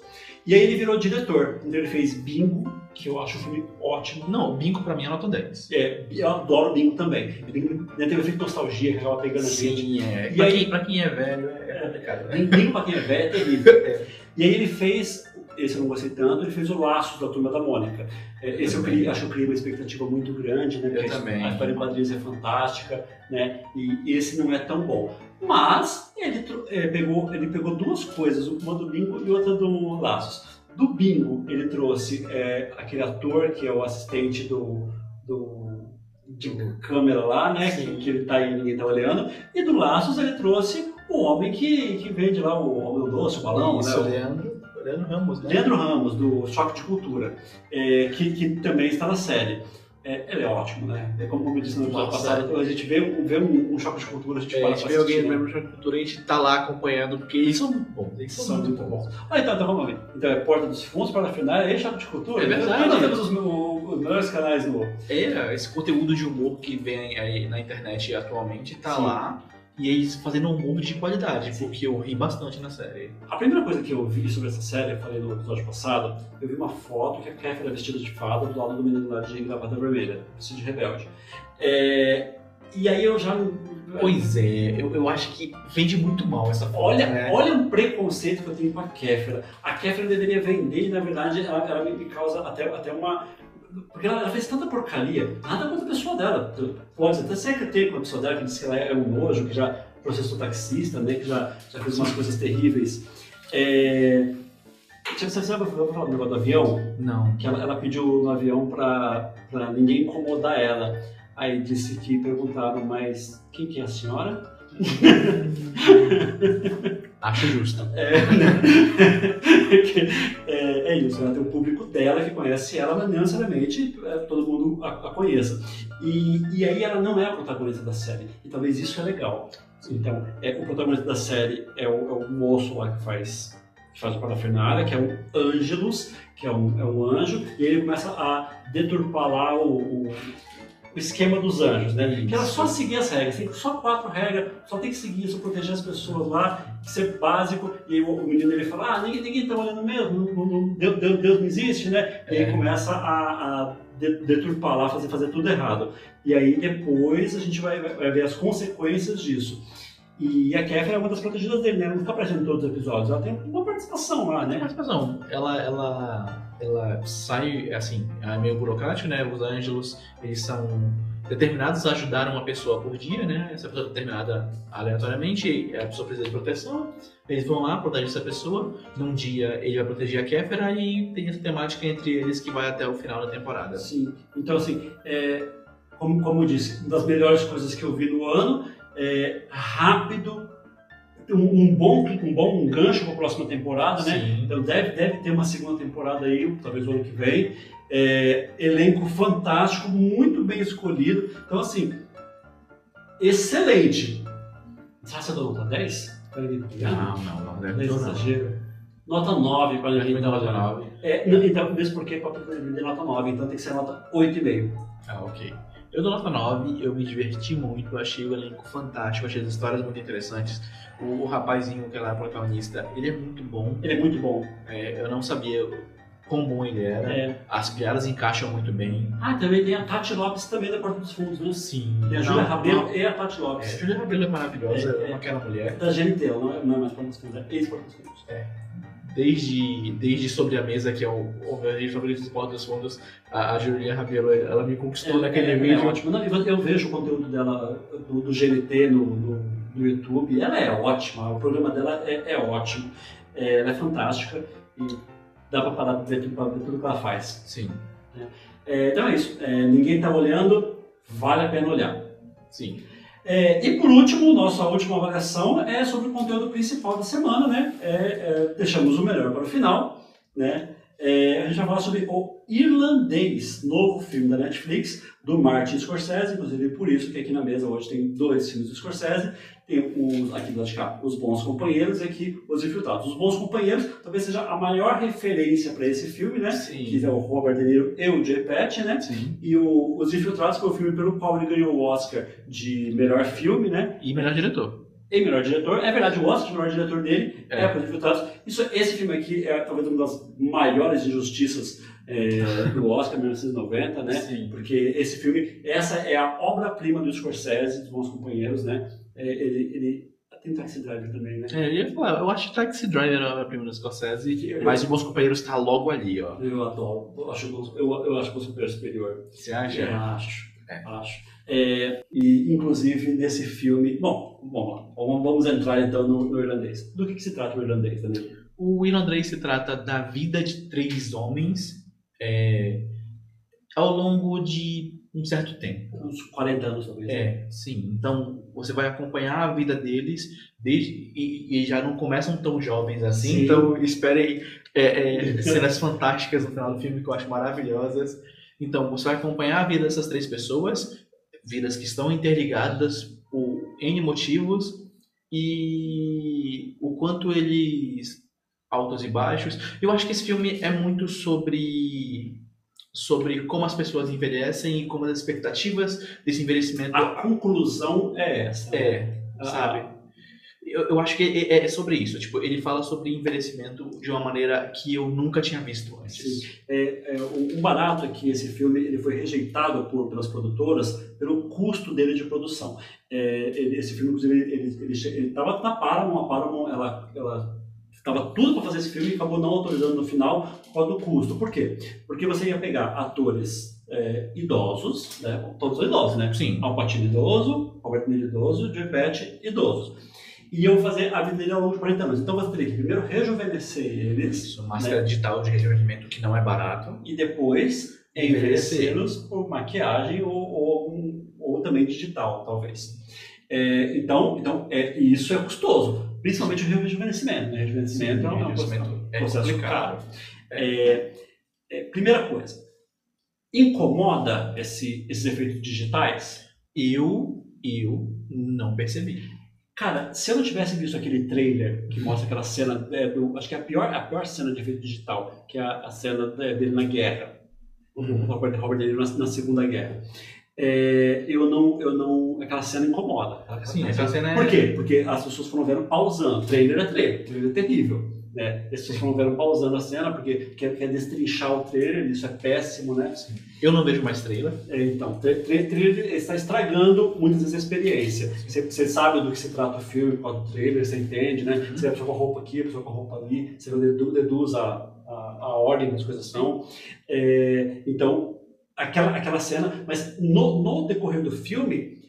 E aí ele virou diretor. Então ele fez Bingo, que eu acho um filme ótimo. Não, Bingo pra mim é nota 10. É, eu adoro Bingo também. Bingo né, teve efeito nostalgia, que acaba pegando a gente. Sim, é. E pra, aí- quem, pra quem é velho, é complicado, né? Bingo pra quem é velho é terrível. E aí ele fez esse eu não gostei tanto, ele fez o Laços da Turma da Mônica. É, esse eu, acho que eu criei uma expectativa muito grande, né? Eu também. A história em quadrinhos é fantástica, né? E esse não é tão bom. Mas ele, é, pegou, ele pegou duas coisas, uma do Bingo e outra do Laços. Do Bingo, ele trouxe é, aquele ator que é o assistente do, do de câmera lá, né? Que, que, ele tá aí ninguém tá olhando. E do Laços ele trouxe o homem que, que vende lá o homem doce, o balão, Isso, né? Leandro, Leandro Ramos, né? Leandro Ramos, do Choque de Cultura, é, que, que também está na série. É, ele é ótimo, né? É como eu disse no episódio passado, a gente vê, vê um, um, choque de cultura, a gente é, fala A gente vê alguém no choque de cultura e a gente tá lá acompanhando, porque eles são muito bons. Eles são, muito, muito bons. bons. Ah, então, então vamos ver. Então é Porta dos Fundos para final, é choque de cultura. É verdade. Nós temos os, os melhores canais no. É, esse conteúdo de humor que vem aí na internet atualmente tá Sim. lá e eles fazendo um humor de qualidade, porque eu ri bastante na série. A primeira coisa que eu vi sobre essa série, eu falei no episódio passado, eu vi uma foto que a Kéfera era vestida de fada do lado do menino lá de gravata vermelha, de rebelde. É... E aí eu já. Pois é, eu, eu acho que vende muito mal essa foto. Olha, né? olha um preconceito que eu tenho com a Kéfera. A Kéfera deveria vender e, na verdade, ela, ela me causa até, até uma, porque ela, fez tanta porcaria, nada contra a pessoa dela. Pode até ser que tem com a pessoa dela que diz que ela é um nojo, que já processou taxista, né, que já, já fez umas coisas terríveis. É... Você sabe eu vou falar do negócio do avião? Não. Que ela, ela pediu no avião pra, pra ninguém incomodar ela. Aí disse que perguntaram, mas quem que é a senhora? Acho justo. É, é, é, isso, ela tem o público dela que conhece ela, mas não necessariamente é, todo mundo a, a conheça. E, e aí ela não é a protagonista da série, e talvez isso é legal. Então, é, o protagonista da série é o, é o moço lá que faz, que faz o parafernália, que é o Ângelus, que é um, é um anjo, e ele começa a deturpar lá o, o o esquema dos anjos, né? Isso. Que era só seguir as regras, tem só quatro regras, só tem que seguir isso, proteger as pessoas lá, ser básico. E aí o menino ele fala: Ah, ninguém, ninguém tá olhando mesmo, Deus, Deus, Deus, não existe, né? E aí é. começa a, a deturpar lá, fazer, fazer tudo errado. E aí depois a gente vai, vai ver as consequências disso. E a Kéfera é uma das protegidas dele, né? Ela não fica aparecendo em todos os episódios, ela tem uma participação lá, né? Participação. Ela, ela, ela sai, assim, é meio burocrático, né? Os Ângelos, eles são determinados a ajudar uma pessoa por dia, né? Essa pessoa determinada aleatoriamente, a pessoa precisa de proteção, eles vão lá, protegem essa pessoa, num dia ele vai proteger a Kéfera e tem essa temática entre eles que vai até o final da temporada. Sim, então assim, é, como, como eu disse, uma das melhores coisas que eu vi no ano é, rápido, um, um, bom, um bom gancho para a próxima temporada, né? Sim. Então deve, deve ter uma segunda temporada aí, talvez o ano que vem. É, elenco fantástico, muito bem escolhido. Então, assim, excelente. Será que você deu nota 10? Não, não, não. Deve não exagero. Nota 9 para a gente. Nota 9. É, então, mesmo porque para ter nota 9, então tem que ser nota 8,5. Ah, ok. Eu dou nota 9, eu me diverti muito, achei o elenco fantástico, achei as histórias muito interessantes. O, o rapazinho que é lá protagonista, ele é muito bom. Ele é muito bom. É, eu não sabia quão bom ele era. É. As piadas encaixam muito bem. Ah, também tem a Tati Lopes também da Porta dos Fundos, né? Sim. Tem a Júlia Rabelo e a Tati Lopes. É, a Júlia Rabelo é maravilhosa, é, é aquela mulher. Da GNT, ela não é, não é mais Porta dos Fundos, é ex-Porta dos Fundos. É desde, desde Sobre a Mesa, que é o, o meu favorito dos Portos Fundos, a, a Julia Rabelo, ela me conquistou é, naquele é, vídeo. É ótimo. eu vejo o conteúdo dela do, do GNT no, no, no, YouTube, ela é ótima, o programa dela é, é ótimo, é, ela é fantástica e dá para parar de ver, ver, tudo que ela faz. Sim. É, então é isso, é, ninguém está olhando, vale a pena olhar. Sim. É, e por último, nossa última avaliação é sobre o conteúdo principal da semana, né? É, deixamos o melhor para o final, né? É, a gente vai falar sobre o Irlandês, novo filme da Netflix, do Martin Scorsese, inclusive por isso que aqui na mesa hoje tem dois filmes do Scorsese, os, aqui do cá, Os Bons Companheiros e aqui Os Infiltrados. Os Bons Companheiros talvez seja a maior referência para esse filme, né? Sim. Que é o Robert De Niro e o Jay Patch, né? Sim. E o, Os Infiltrados foi o filme pelo qual ele ganhou o Oscar de melhor filme, né? E melhor diretor. E melhor diretor. É verdade, o Oscar de melhor diretor dele é, é Os Infiltrados. Isso, esse filme aqui é talvez uma das maiores injustiças é, do Oscar 1990, né? Sim. Porque esse filme, essa é a obra-prima do Scorsese, dos Bons Companheiros, né? É, ele, ele tem Taxi Driver também, né? É, eu ia falar, eu acho que Taxi Driver é a primeira do Scorsese, Eu- mas o Bons Companheiros tá logo ali, ó. Eu adoro. Eu acho, eu, eu acho o super superior. Você Eu acha? acho. É. Acho. É, e, inclusive, nesse filme. Bom, vamos lá. Vamos, entrar então no, no irlandês. Do que, que se trata o irlandês, Danilo? O irlandês se trata da vida de três homens é, ao longo de um certo tempo. Uns 40 anos, talvez. É, sim. Então você vai acompanhar a vida deles desde e, e já não começam tão jovens assim. Sim. Então esperem é, é, cenas fantásticas no final do filme que eu acho maravilhosas. Então você vai acompanhar a vida dessas três pessoas, vidas que estão interligadas por N motivos e o quanto eles altos e baixos. Eu acho que esse filme é muito sobre sobre como as pessoas envelhecem e como as expectativas desse envelhecimento A conclusão é essa. é, Ah, sabe? Eu, eu acho que é, é sobre isso. Tipo, ele fala sobre envelhecimento de uma maneira que eu nunca tinha visto antes. Sim. É, é, o, o barato é que esse filme ele foi rejeitado por, pelas produtoras pelo custo dele de produção. É, ele- esse filme, inclusive, ele estava na Paramount, a Paramount ela, ela estava tudo para fazer esse filme e acabou não autorizando no final por causa do custo. Por quê? Porque você ia pegar atores é, idosos, né? todos idosos, né? Sim. Al Pacino idoso, Robert Niro idoso, Joe Pesci idosos. E iam fazer a vida dele ao longo de 40 anos. Então você teria que primeiro rejuvenescer eles, Isso, máscara digital de rejuvenescimento que não é barato. e depois envelhecê-los por maquiagem ou, ou, algum- ou também digital, talvez. É, então, então é, isso é custoso, principalmente o rejuvenescimento. Né? Rejuvenescimento é Rejuvenescimento é processo complicado. caro. É, é, primeira coisa, incomoda esse, esses efeitos digitais? Eu, eu não percebi. Cara, se eu não tivesse visto aquele trailer que mostra aquela cena, é, do, acho que é a pior, a pior cena de efeito digital, que é a, a cena é, dele na guerra, o Uhum. Robert, Robert Niro na, na Segunda Guerra. É, eu não, eu não, aquela cena incomoda. Aquela- Sim, aquela essa cena é- Por quê? Porque as pessoas foram vendo pausando. Trailer é trailer, trailer é terrível. Né? As pessoas foram vendo pausando a cena porque quer, quer destrinchar o trailer, isso é péssimo, né? Eu não vejo mais trailer. É, Então, tra- tra- trailer está estragando muitas vezes a experiência. Você, você sabe do que se trata o filme, qual o trailer, você entende, né? Você vê a pessoa com a roupa aqui, a pessoa com a roupa ali, você dedu- deduz a, a, a ordem das coisas são. É, então, aquela, aquela cena, mas no, no decorrer do filme,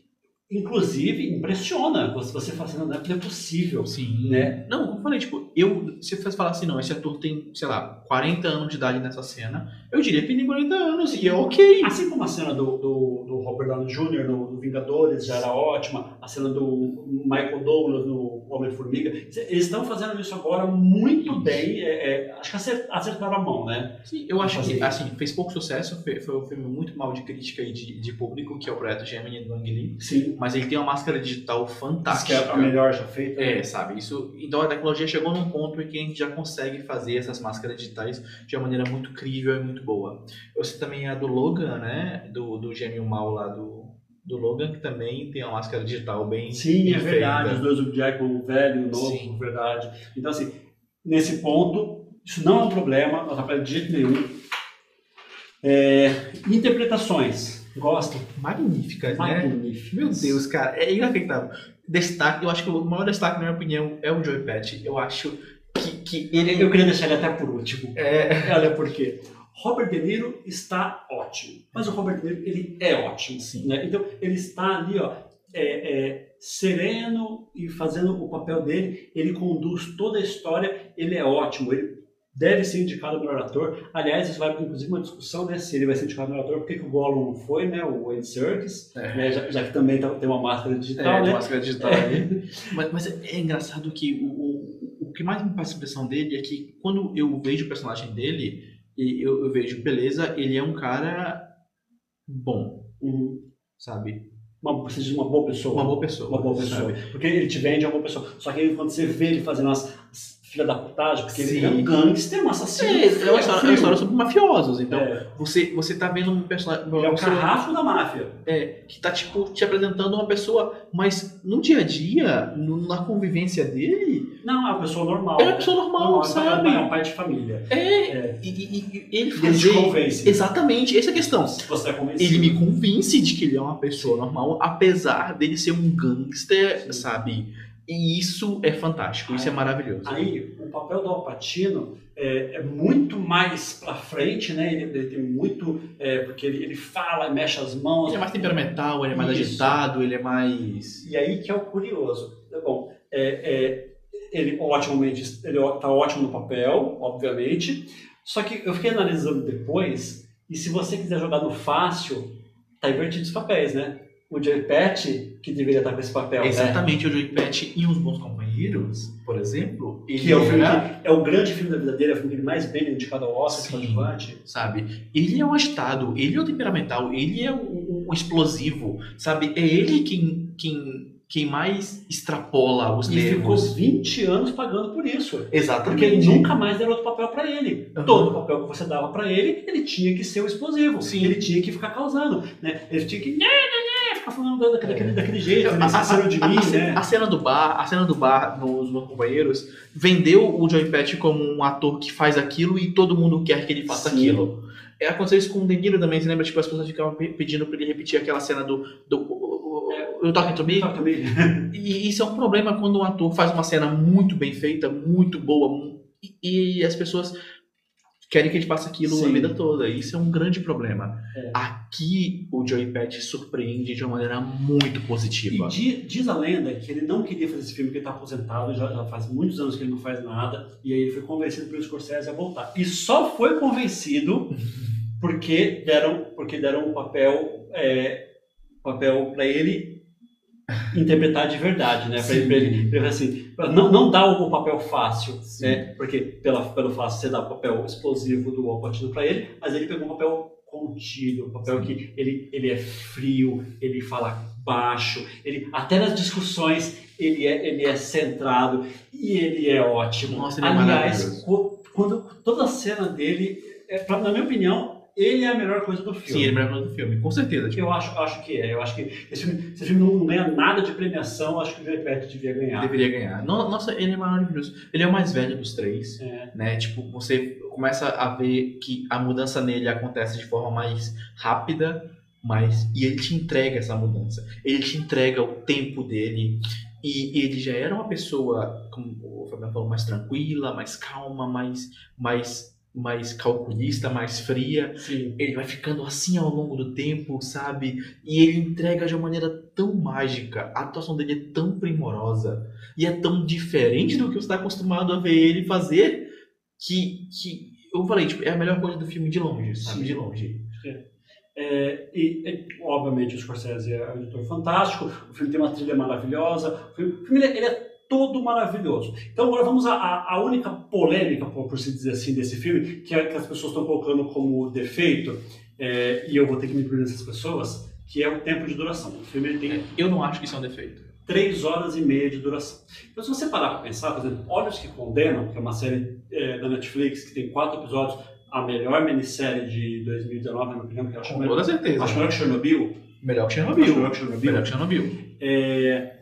inclusive, impressiona. Você, você fala assim, não, não é possível. Sim. Né? Não, como eu falei, tipo, eu, se eu fosse falar assim, não, esse ator tem, sei lá, 40 anos de idade nessa cena, eu diria que ele tem 40 anos e é ok. Assim como a cena do, do, do Robert Downey Jr. no, no Vingadores já era ótima, a cena do Michael Douglas no Homem-Formiga, eles estão fazendo isso agora muito bem. é, é, acho que acer- acertaram a mão, né? Sim, eu acho que, assim, fez pouco sucesso, foi, foi um filme muito mal de crítica e de, de público, que é o projeto Gemini do Ang Lee, Sim. Mas ele tem uma máscara digital Diz que fantástica. é a melhor já feita. É, sabe, isso. Então a tecnologia chegou num ponto em que a gente já consegue fazer essas máscaras digitais de uma maneira muito crível e muito boa. Eu sei também a do Logan, né? Do, do gêmeo mal lá do, do Logan, que também tem uma máscara digital bem. Sim, bem é verdade. Os feita. dois, o Jackman, o velho, o novo, Sim. verdade. Então, assim, nesse ponto, isso não é um problema, não atrapalha de jeito nenhum. É, interpretações. Gosto? Magníficas, né? Meu Deus, cara, é inacreditável. Destaque, eu acho que o maior destaque, na minha opinião, é o Joey Patch. Eu acho que, que ele. Eu queria deixar ele até por último. É, Olha por quê. Robert De Niro está ótimo. Mas o Robert De Niro, ele é ótimo. Sim. Né? Então, ele está ali, ó, é, é, sereno e fazendo o papel dele. Ele conduz toda a história. Ele é ótimo. Ele deve ser indicado melhor ator. Aliás, isso vai, inclusive, uma discussão, né? Se ele vai ser indicado melhor ator, por que que o Gollum não foi, né? O Andy Serkis, É. né, já, já que também tá- tem uma máscara digital, é, de né? máscara digital ali. Mas, mas é engraçado que o, o, o que mais me passa a impressão dele é que quando eu vejo o personagem dele, e eu, eu vejo, beleza, ele é um cara bom, Uhum. sabe? Uma, você diz uma boa pessoa. Uma boa pessoa. Uma boa pessoa. sabe? Porque ele te vende uma boa pessoa. Só que aí, quando você vê ele fazendo as, as filha da putagem, porque Sim. ele é um gangster, um assassino. É, é uma história, é uma história sobre mafiosos. Então, É, você, você tá vendo um personagem. ele é o carrasco da máfia. É, que tá, tipo, te apresentando uma pessoa, mas no dia a dia, no- na convivência dele, Não, é uma pessoa normal. é uma pessoa normal, Normal, sabe? É um pai- é de família. É, É. e, e- e ele E ele te convence. Exatamente, essa é a questão. Você é convencido. Ele me convence de que ele é uma pessoa normal, apesar dele ser um gangster, Sim. sabe? E isso é fantástico, isso é maravilhoso. Aí, o papel do Alpatino é, é muito mais pra frente, né? Ele, ele tem muito. é, porque ele, ele fala, mexe as mãos. Ele é mais temperamental, ele é mais Isso. agitado, ele é mais. E aí que é o curioso. Bom, é, é, ele otimamente, ele tá ótimo no papel, obviamente. Só que eu fiquei analisando depois, e se você quiser jogar no fácil, tá invertido os papéis, né? O Joey Pet, que deveria estar com esse papel, né? Exatamente, o Joey Pet em Os Bons Companheiros, por exemplo, ele Que é o, filme é o grande filme da vida dele, é o filme ele mais bem indicado ao Oscar, Sim. coadjuvante. sabe? Ele é um agitado, ele é o temperamental, ele é o, o explosivo, sabe? É ele quem, quem, quem mais extrapola os E ficou nervos. 20 anos pagando por isso. Exatamente. Porque ele nunca mais deram outro papel pra ele. Uhum. Todo papel que você dava pra ele, ele tinha que ser o explosivo. Sim. Ele tinha que ficar causando. Né? Ele tinha que falando daquele, jeito. A, Né? De a- mim, a ce- né? a cena do bar, a cena do bar nos meus companheiros vendeu o Joey Pet como um ator que faz aquilo e todo mundo quer que ele faça Sim. aquilo. É, aconteceu isso com o De Niro também, você lembra? Tipo, as pessoas ficavam pe- pedindo pra ele repetir aquela cena do, do o, o Talking to Me. E isso é um problema quando um ator faz uma cena muito bem feita, muito boa, e, e as pessoas querem que ele faça aquilo a Sim. vida toda. Isso é um grande problema. É. Aqui o Joey surpreende de uma maneira muito positiva. E di- diz a lenda que ele não queria fazer esse filme, que ele está aposentado, já, já faz muitos anos que ele não faz nada, e aí ele foi convencido pelo Scorsese a voltar. E só foi convencido porque deram, porque deram um papel, é, papel para ele interpretar de verdade, né? Para ele, pra ele, assim, pra não, não dar o papel fácil, Sim. né? Porque pela, pelo fácil você dá o papel explosivo do Al Pacino para ele, mas ele pegou um papel contido, um papel que ele, ele é frio, ele fala baixo, ele até nas discussões ele é, ele é centrado e ele é ótimo. Nossa, ele é Aliás, co- quando toda a cena dele, é, pra- na minha opinião, ele é a melhor coisa do filme. Sim, ele é melhor do filme, com certeza. Tipo, Eu acho, acho que é. Eu acho que esse filme, se esse filme não ganha nada de premiação, acho que o Pet devia ganhar. deveria ganhar. No- Nossa, ele é maravilhoso. Ele é o mais velho dos três. É. né? Tipo, você começa a ver que a mudança nele acontece de forma mais rápida, mas e ele te entrega essa mudança. Ele te entrega o tempo dele e ele já era uma pessoa, como o Fabiano falou, mais tranquila, mais calma, mais mais mais calculista, mais fria. Sim. Ele vai ficando assim ao longo do tempo, sabe? E ele entrega de uma maneira tão mágica. A atuação dele é tão primorosa e é tão diferente do que você está acostumado a ver ele fazer que, que eu falei, tipo, é a melhor coisa do filme de longe, sabe? Sim. De longe. É, e, e, obviamente, o Scorsese é um editor fantástico, o filme tem uma trilha maravilhosa, o filme, o filme, ele, é- ele é todo maravilhoso. Então, agora vamos à, única polêmica, por, por se dizer assim, desse filme, que, é, que as pessoas estão colocando como defeito, é, e eu vou ter que me incluir nessas pessoas, que é o tempo de duração. O filme tem Eu não acho que isso é um defeito. três horas e meia de duração. Então, se você parar para pensar, por exemplo, Olhos que Condenam, que é uma série é, da Netflix que tem quatro episódios, a melhor minissérie de 2019, na minha opinião, que eu acho Com melhor, toda certeza. acho melhor que Chernobyl. Melhor que Acho Chernobyl. melhor que Chernobyl. Melhor que Chernobyl. É,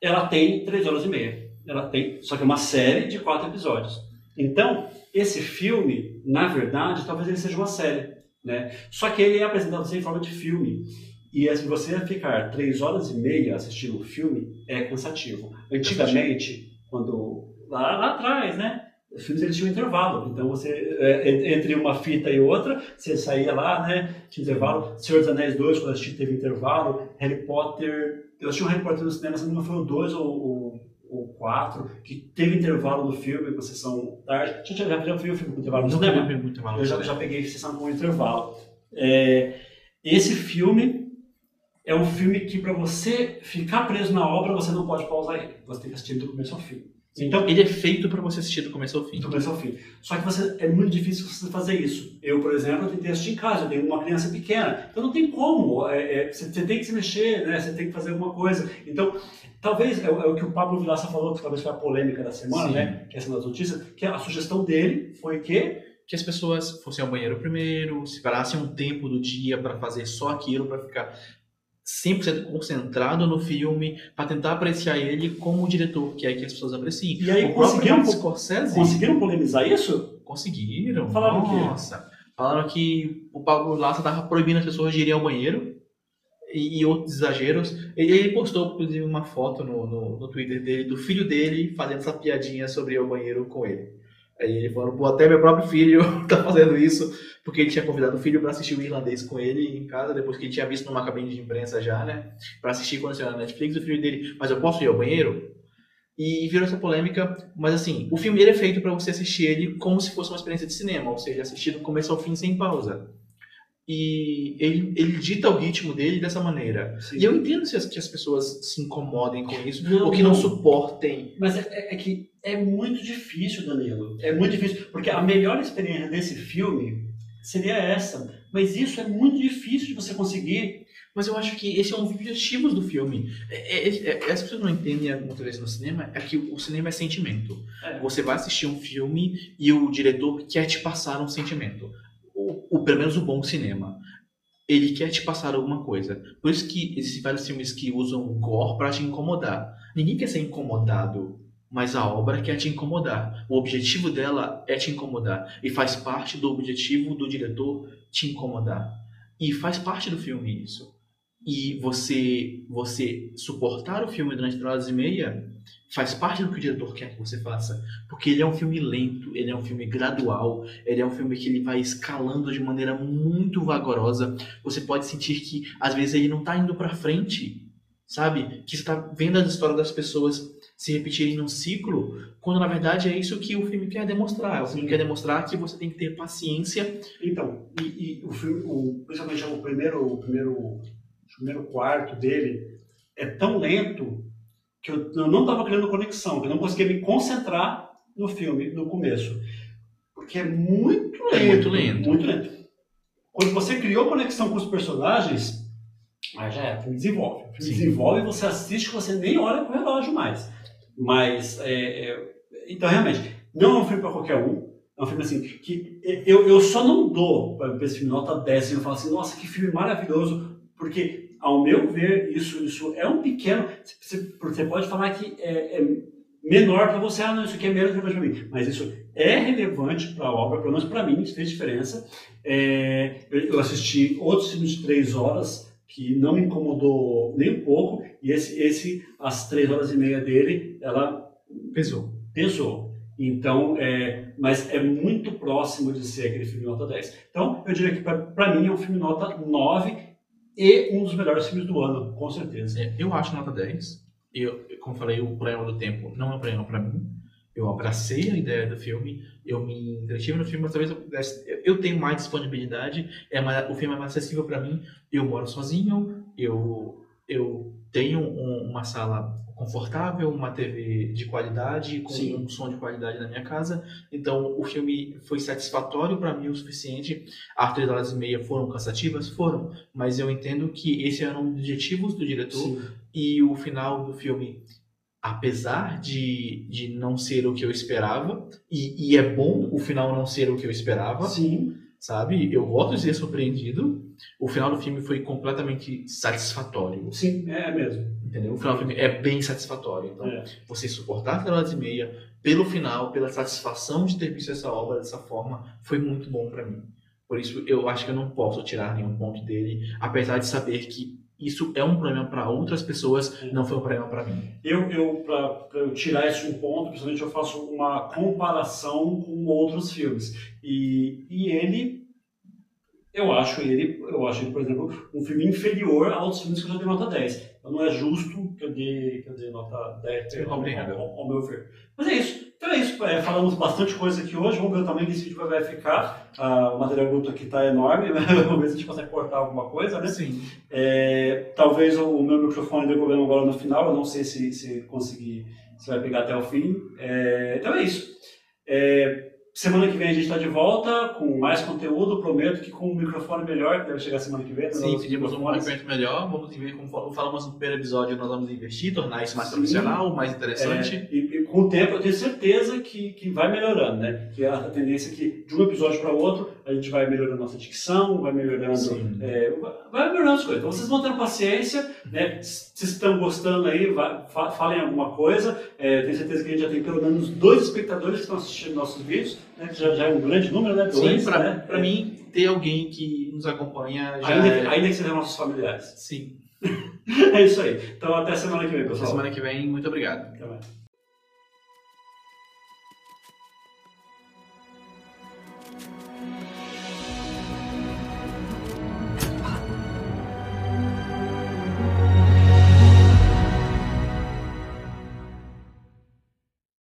ela tem três horas e meia. Ela tem, só que é uma série de quatro episódios. Então, esse filme, na verdade, talvez ele seja uma série, né? Só que ele é apresentado assim em forma de filme. E assim, você ficar três horas e meia assistindo o filme é cansativo. Antigamente, quando lá, lá atrás, né? Os filmes eles tinham intervalo, então você é, en- entre uma fita e outra, você saía lá, né? Tinha intervalo. Senhor dos Anéis 2, quando eu assisti, teve intervalo. Harry Potter, eu assisti o Harry Potter no cinema, se não foi o 2 ou o ou 4, que teve intervalo no filme, com sessão tarde. Já, já, já viu o filme com intervalo no cinema? vi. Eu já, já peguei sessão com intervalo. É, esse filme é um filme que, para você ficar preso na obra, você não pode pausar ele. Você tem que assistir do começo ao fim. Então, Ele é feito pra você assistir do começo ao fim. do começo ao fim. Só que você, é muito difícil você fazer isso. Eu, por exemplo, eu tentei assistir em casa, eu tenho uma criança pequena, então não tem como. É, é, você, você tem que se mexer, né? você tem que fazer alguma coisa. Então, talvez, é, o- é o que o Pablo Vilaça falou, que talvez foi a polêmica da semana, Sim. né? que é essa das notícias, que a sugestão dele foi que que as pessoas fossem ao banheiro primeiro, separassem um tempo do dia para fazer só aquilo, para ficar 100% concentrado no filme, para tentar apreciar ele como o diretor que é que as pessoas apreciem. E aí o próprio conseguiram- Martin Scorsese conseguiram polemizar isso? conseguiram. Falaram o quê? Nossa. Falaram que o Pablo Lassa tava proibindo as pessoas de irem ao banheiro. e, e outros exageros. Ele, ele postou, inclusive, uma foto no, no, no Twitter dele do filho dele fazendo essa piadinha sobre ir ao banheiro com ele. Aí ele falou, pô, até meu próprio filho tá fazendo isso, porque ele tinha convidado o filho para assistir o irlandês com ele em casa, depois que ele tinha visto numa cabine de imprensa já, né? Para assistir quando saiu na Netflix, o filho dele, mas eu posso ir ao banheiro? E virou essa polêmica, mas assim, o filme ele é feito para você assistir ele como se fosse uma experiência de cinema, ou seja, assistir do começo ao fim sem pausa. E ele, ele dita o ritmo dele dessa maneira. Sim. E eu entendo se as, que as pessoas se incomodem com isso, Não, ou que não, não. suportem. Mas é, é- é que é muito difícil, Danilo. É muito difícil. Porque a melhor experiência desse filme seria essa. Mas isso é muito difícil de você conseguir. Mas eu acho que esse é um dos objetivos do filme. É, é, é, as pessoas não entendem muitas vezes no cinema, é que o cinema é sentimento. É. Você vai assistir um filme e o diretor quer te passar um sentimento. O, pelo menos o bom cinema. Ele quer te passar alguma coisa. Por isso que existem vários filmes que usam gore pra te incomodar. Ninguém quer ser incomodado, mas a obra quer te incomodar. O objetivo dela é te incomodar. E faz parte do objetivo do diretor te incomodar. E faz parte do filme isso. E você, você suportar o filme durante três horas e meia faz parte do que o diretor quer que você faça. Porque ele é um filme lento, ele é um filme gradual, ele é um filme que ele vai escalando de maneira muito vagarosa. Você pode sentir que às vezes ele não está indo para frente, sabe? Que está vendo as histórias das pessoas se repetirem num ciclo, quando na verdade é isso que o filme quer demonstrar. O filme Sim. quer demonstrar que você tem que ter paciência. Então, e, e o filme, o, principalmente o primeiro, o primeiro, o primeiro quarto dele, é tão lento que eu, eu não estava criando conexão, que eu não conseguia me concentrar no filme no começo. Porque é muito lento. É muito lento. Muito lento. Quando você criou conexão com os personagens, aí já é, o filme desenvolve. O filme desenvolve e você assiste você nem olha pro relógio mais. Mas, é, é, então, realmente, não é um filme para qualquer um. É um filme assim, que eu, eu só não dou para esse filme nota 10 assim, eu falo assim, nossa, que filme maravilhoso, porque, ao meu ver, isso, isso é um pequeno. Você, pode falar que é, é menor para você, ah, não, isso aqui é menos relevante para mim, mas isso é relevante para a obra, pelo menos para mim, isso fez diferença. É, eu, eu assisti outros filmes de três horas que não me incomodou nem um pouco, e esse, esse as três horas e meia dele, ela Pesou. pesou. Então, é, mas é muito próximo de ser aquele filme nota 10. Então, eu diria que para mim é um filme nota 9 e um dos melhores filmes do ano, com certeza. É, eu acho nota 10. Eu, como falei, o problema do tempo não é um problema para mim. Eu abracei a ideia do filme, eu me entretive no filme, mas talvez eu pudesse. eu- tenho mais disponibilidade, é mais, o filme é mais acessível para mim. Eu moro sozinho, eu, eu tenho um- uma sala confortável, uma TV de qualidade, com Sim. um som de qualidade na minha casa. Então o filme foi satisfatório para mim o suficiente. As três horas e meia foram cansativas? Foram. Mas eu entendo que esse era um dos objetivos do diretor Sim. e o final do filme, apesar de, de não ser o que eu esperava, e, e é bom o final não ser o que eu esperava, Sim. sabe? Eu gosto de ser surpreendido. O final do filme foi completamente satisfatório, Sim, é mesmo. entendeu? O final do filme é bem satisfatório. Então, É. você suportar três horas e meia pelo final, pela satisfação de ter visto essa obra dessa forma, foi muito bom pra mim. Por isso, eu acho que eu não posso tirar nenhum ponto dele, apesar de saber que isso é um problema para outras pessoas, não foi um problema para mim. Eu, eu para eu tirar isso de um ponto, principalmente eu faço uma comparação com outros filmes. E, e ele, eu acho ele, eu acho ele, por exemplo, um filme inferior a outros filmes que eu já dei nota 10. Então não é justo que eu dê, que eu dê nota 10 Eu ao, ao, ao meu ver. Mas é isso. Então é isso. É, falamos bastante coisa aqui hoje. Vamos ver tamanho que esse vídeo vai ficar. Ah, o material bruto aqui está enorme. Vamos ver se a gente consegue cortar alguma coisa, né? Sim. É, talvez o, o meu microfone dê problema agora no final, eu não sei se, se conseguir, se vai pegar até o fim. É, então é isso. É, semana que vem a gente está de volta com mais conteúdo, prometo que com um microfone melhor, que deve chegar semana que vem. Sim, pedimos um movimento melhor, vamos ver como fal- falamos no primeiro episódio, nós vamos investir, tornar isso mais Sim. profissional, mais interessante. É, e, e com o tempo eu tenho certeza que, que vai melhorando, né? Que a tendência é que de um episódio para o outro a gente vai melhorando nossa dicção, vai melhorando, é, vai melhorando as coisas. Então vocês vão tendo paciência, né? Se estão gostando aí, vai, falem alguma coisa. É, tenho certeza que a gente já tem pelo menos dois espectadores que estão assistindo nossos vídeos, né? Que já, já é um grande número, né? Dois, Sim, para né? Pra mim ter alguém que nos acompanha já ainda, é... ainda que sejam nossos familiares. Sim. é isso aí. Então até semana que vem, pessoal. Até semana que vem, muito obrigado. Até mais.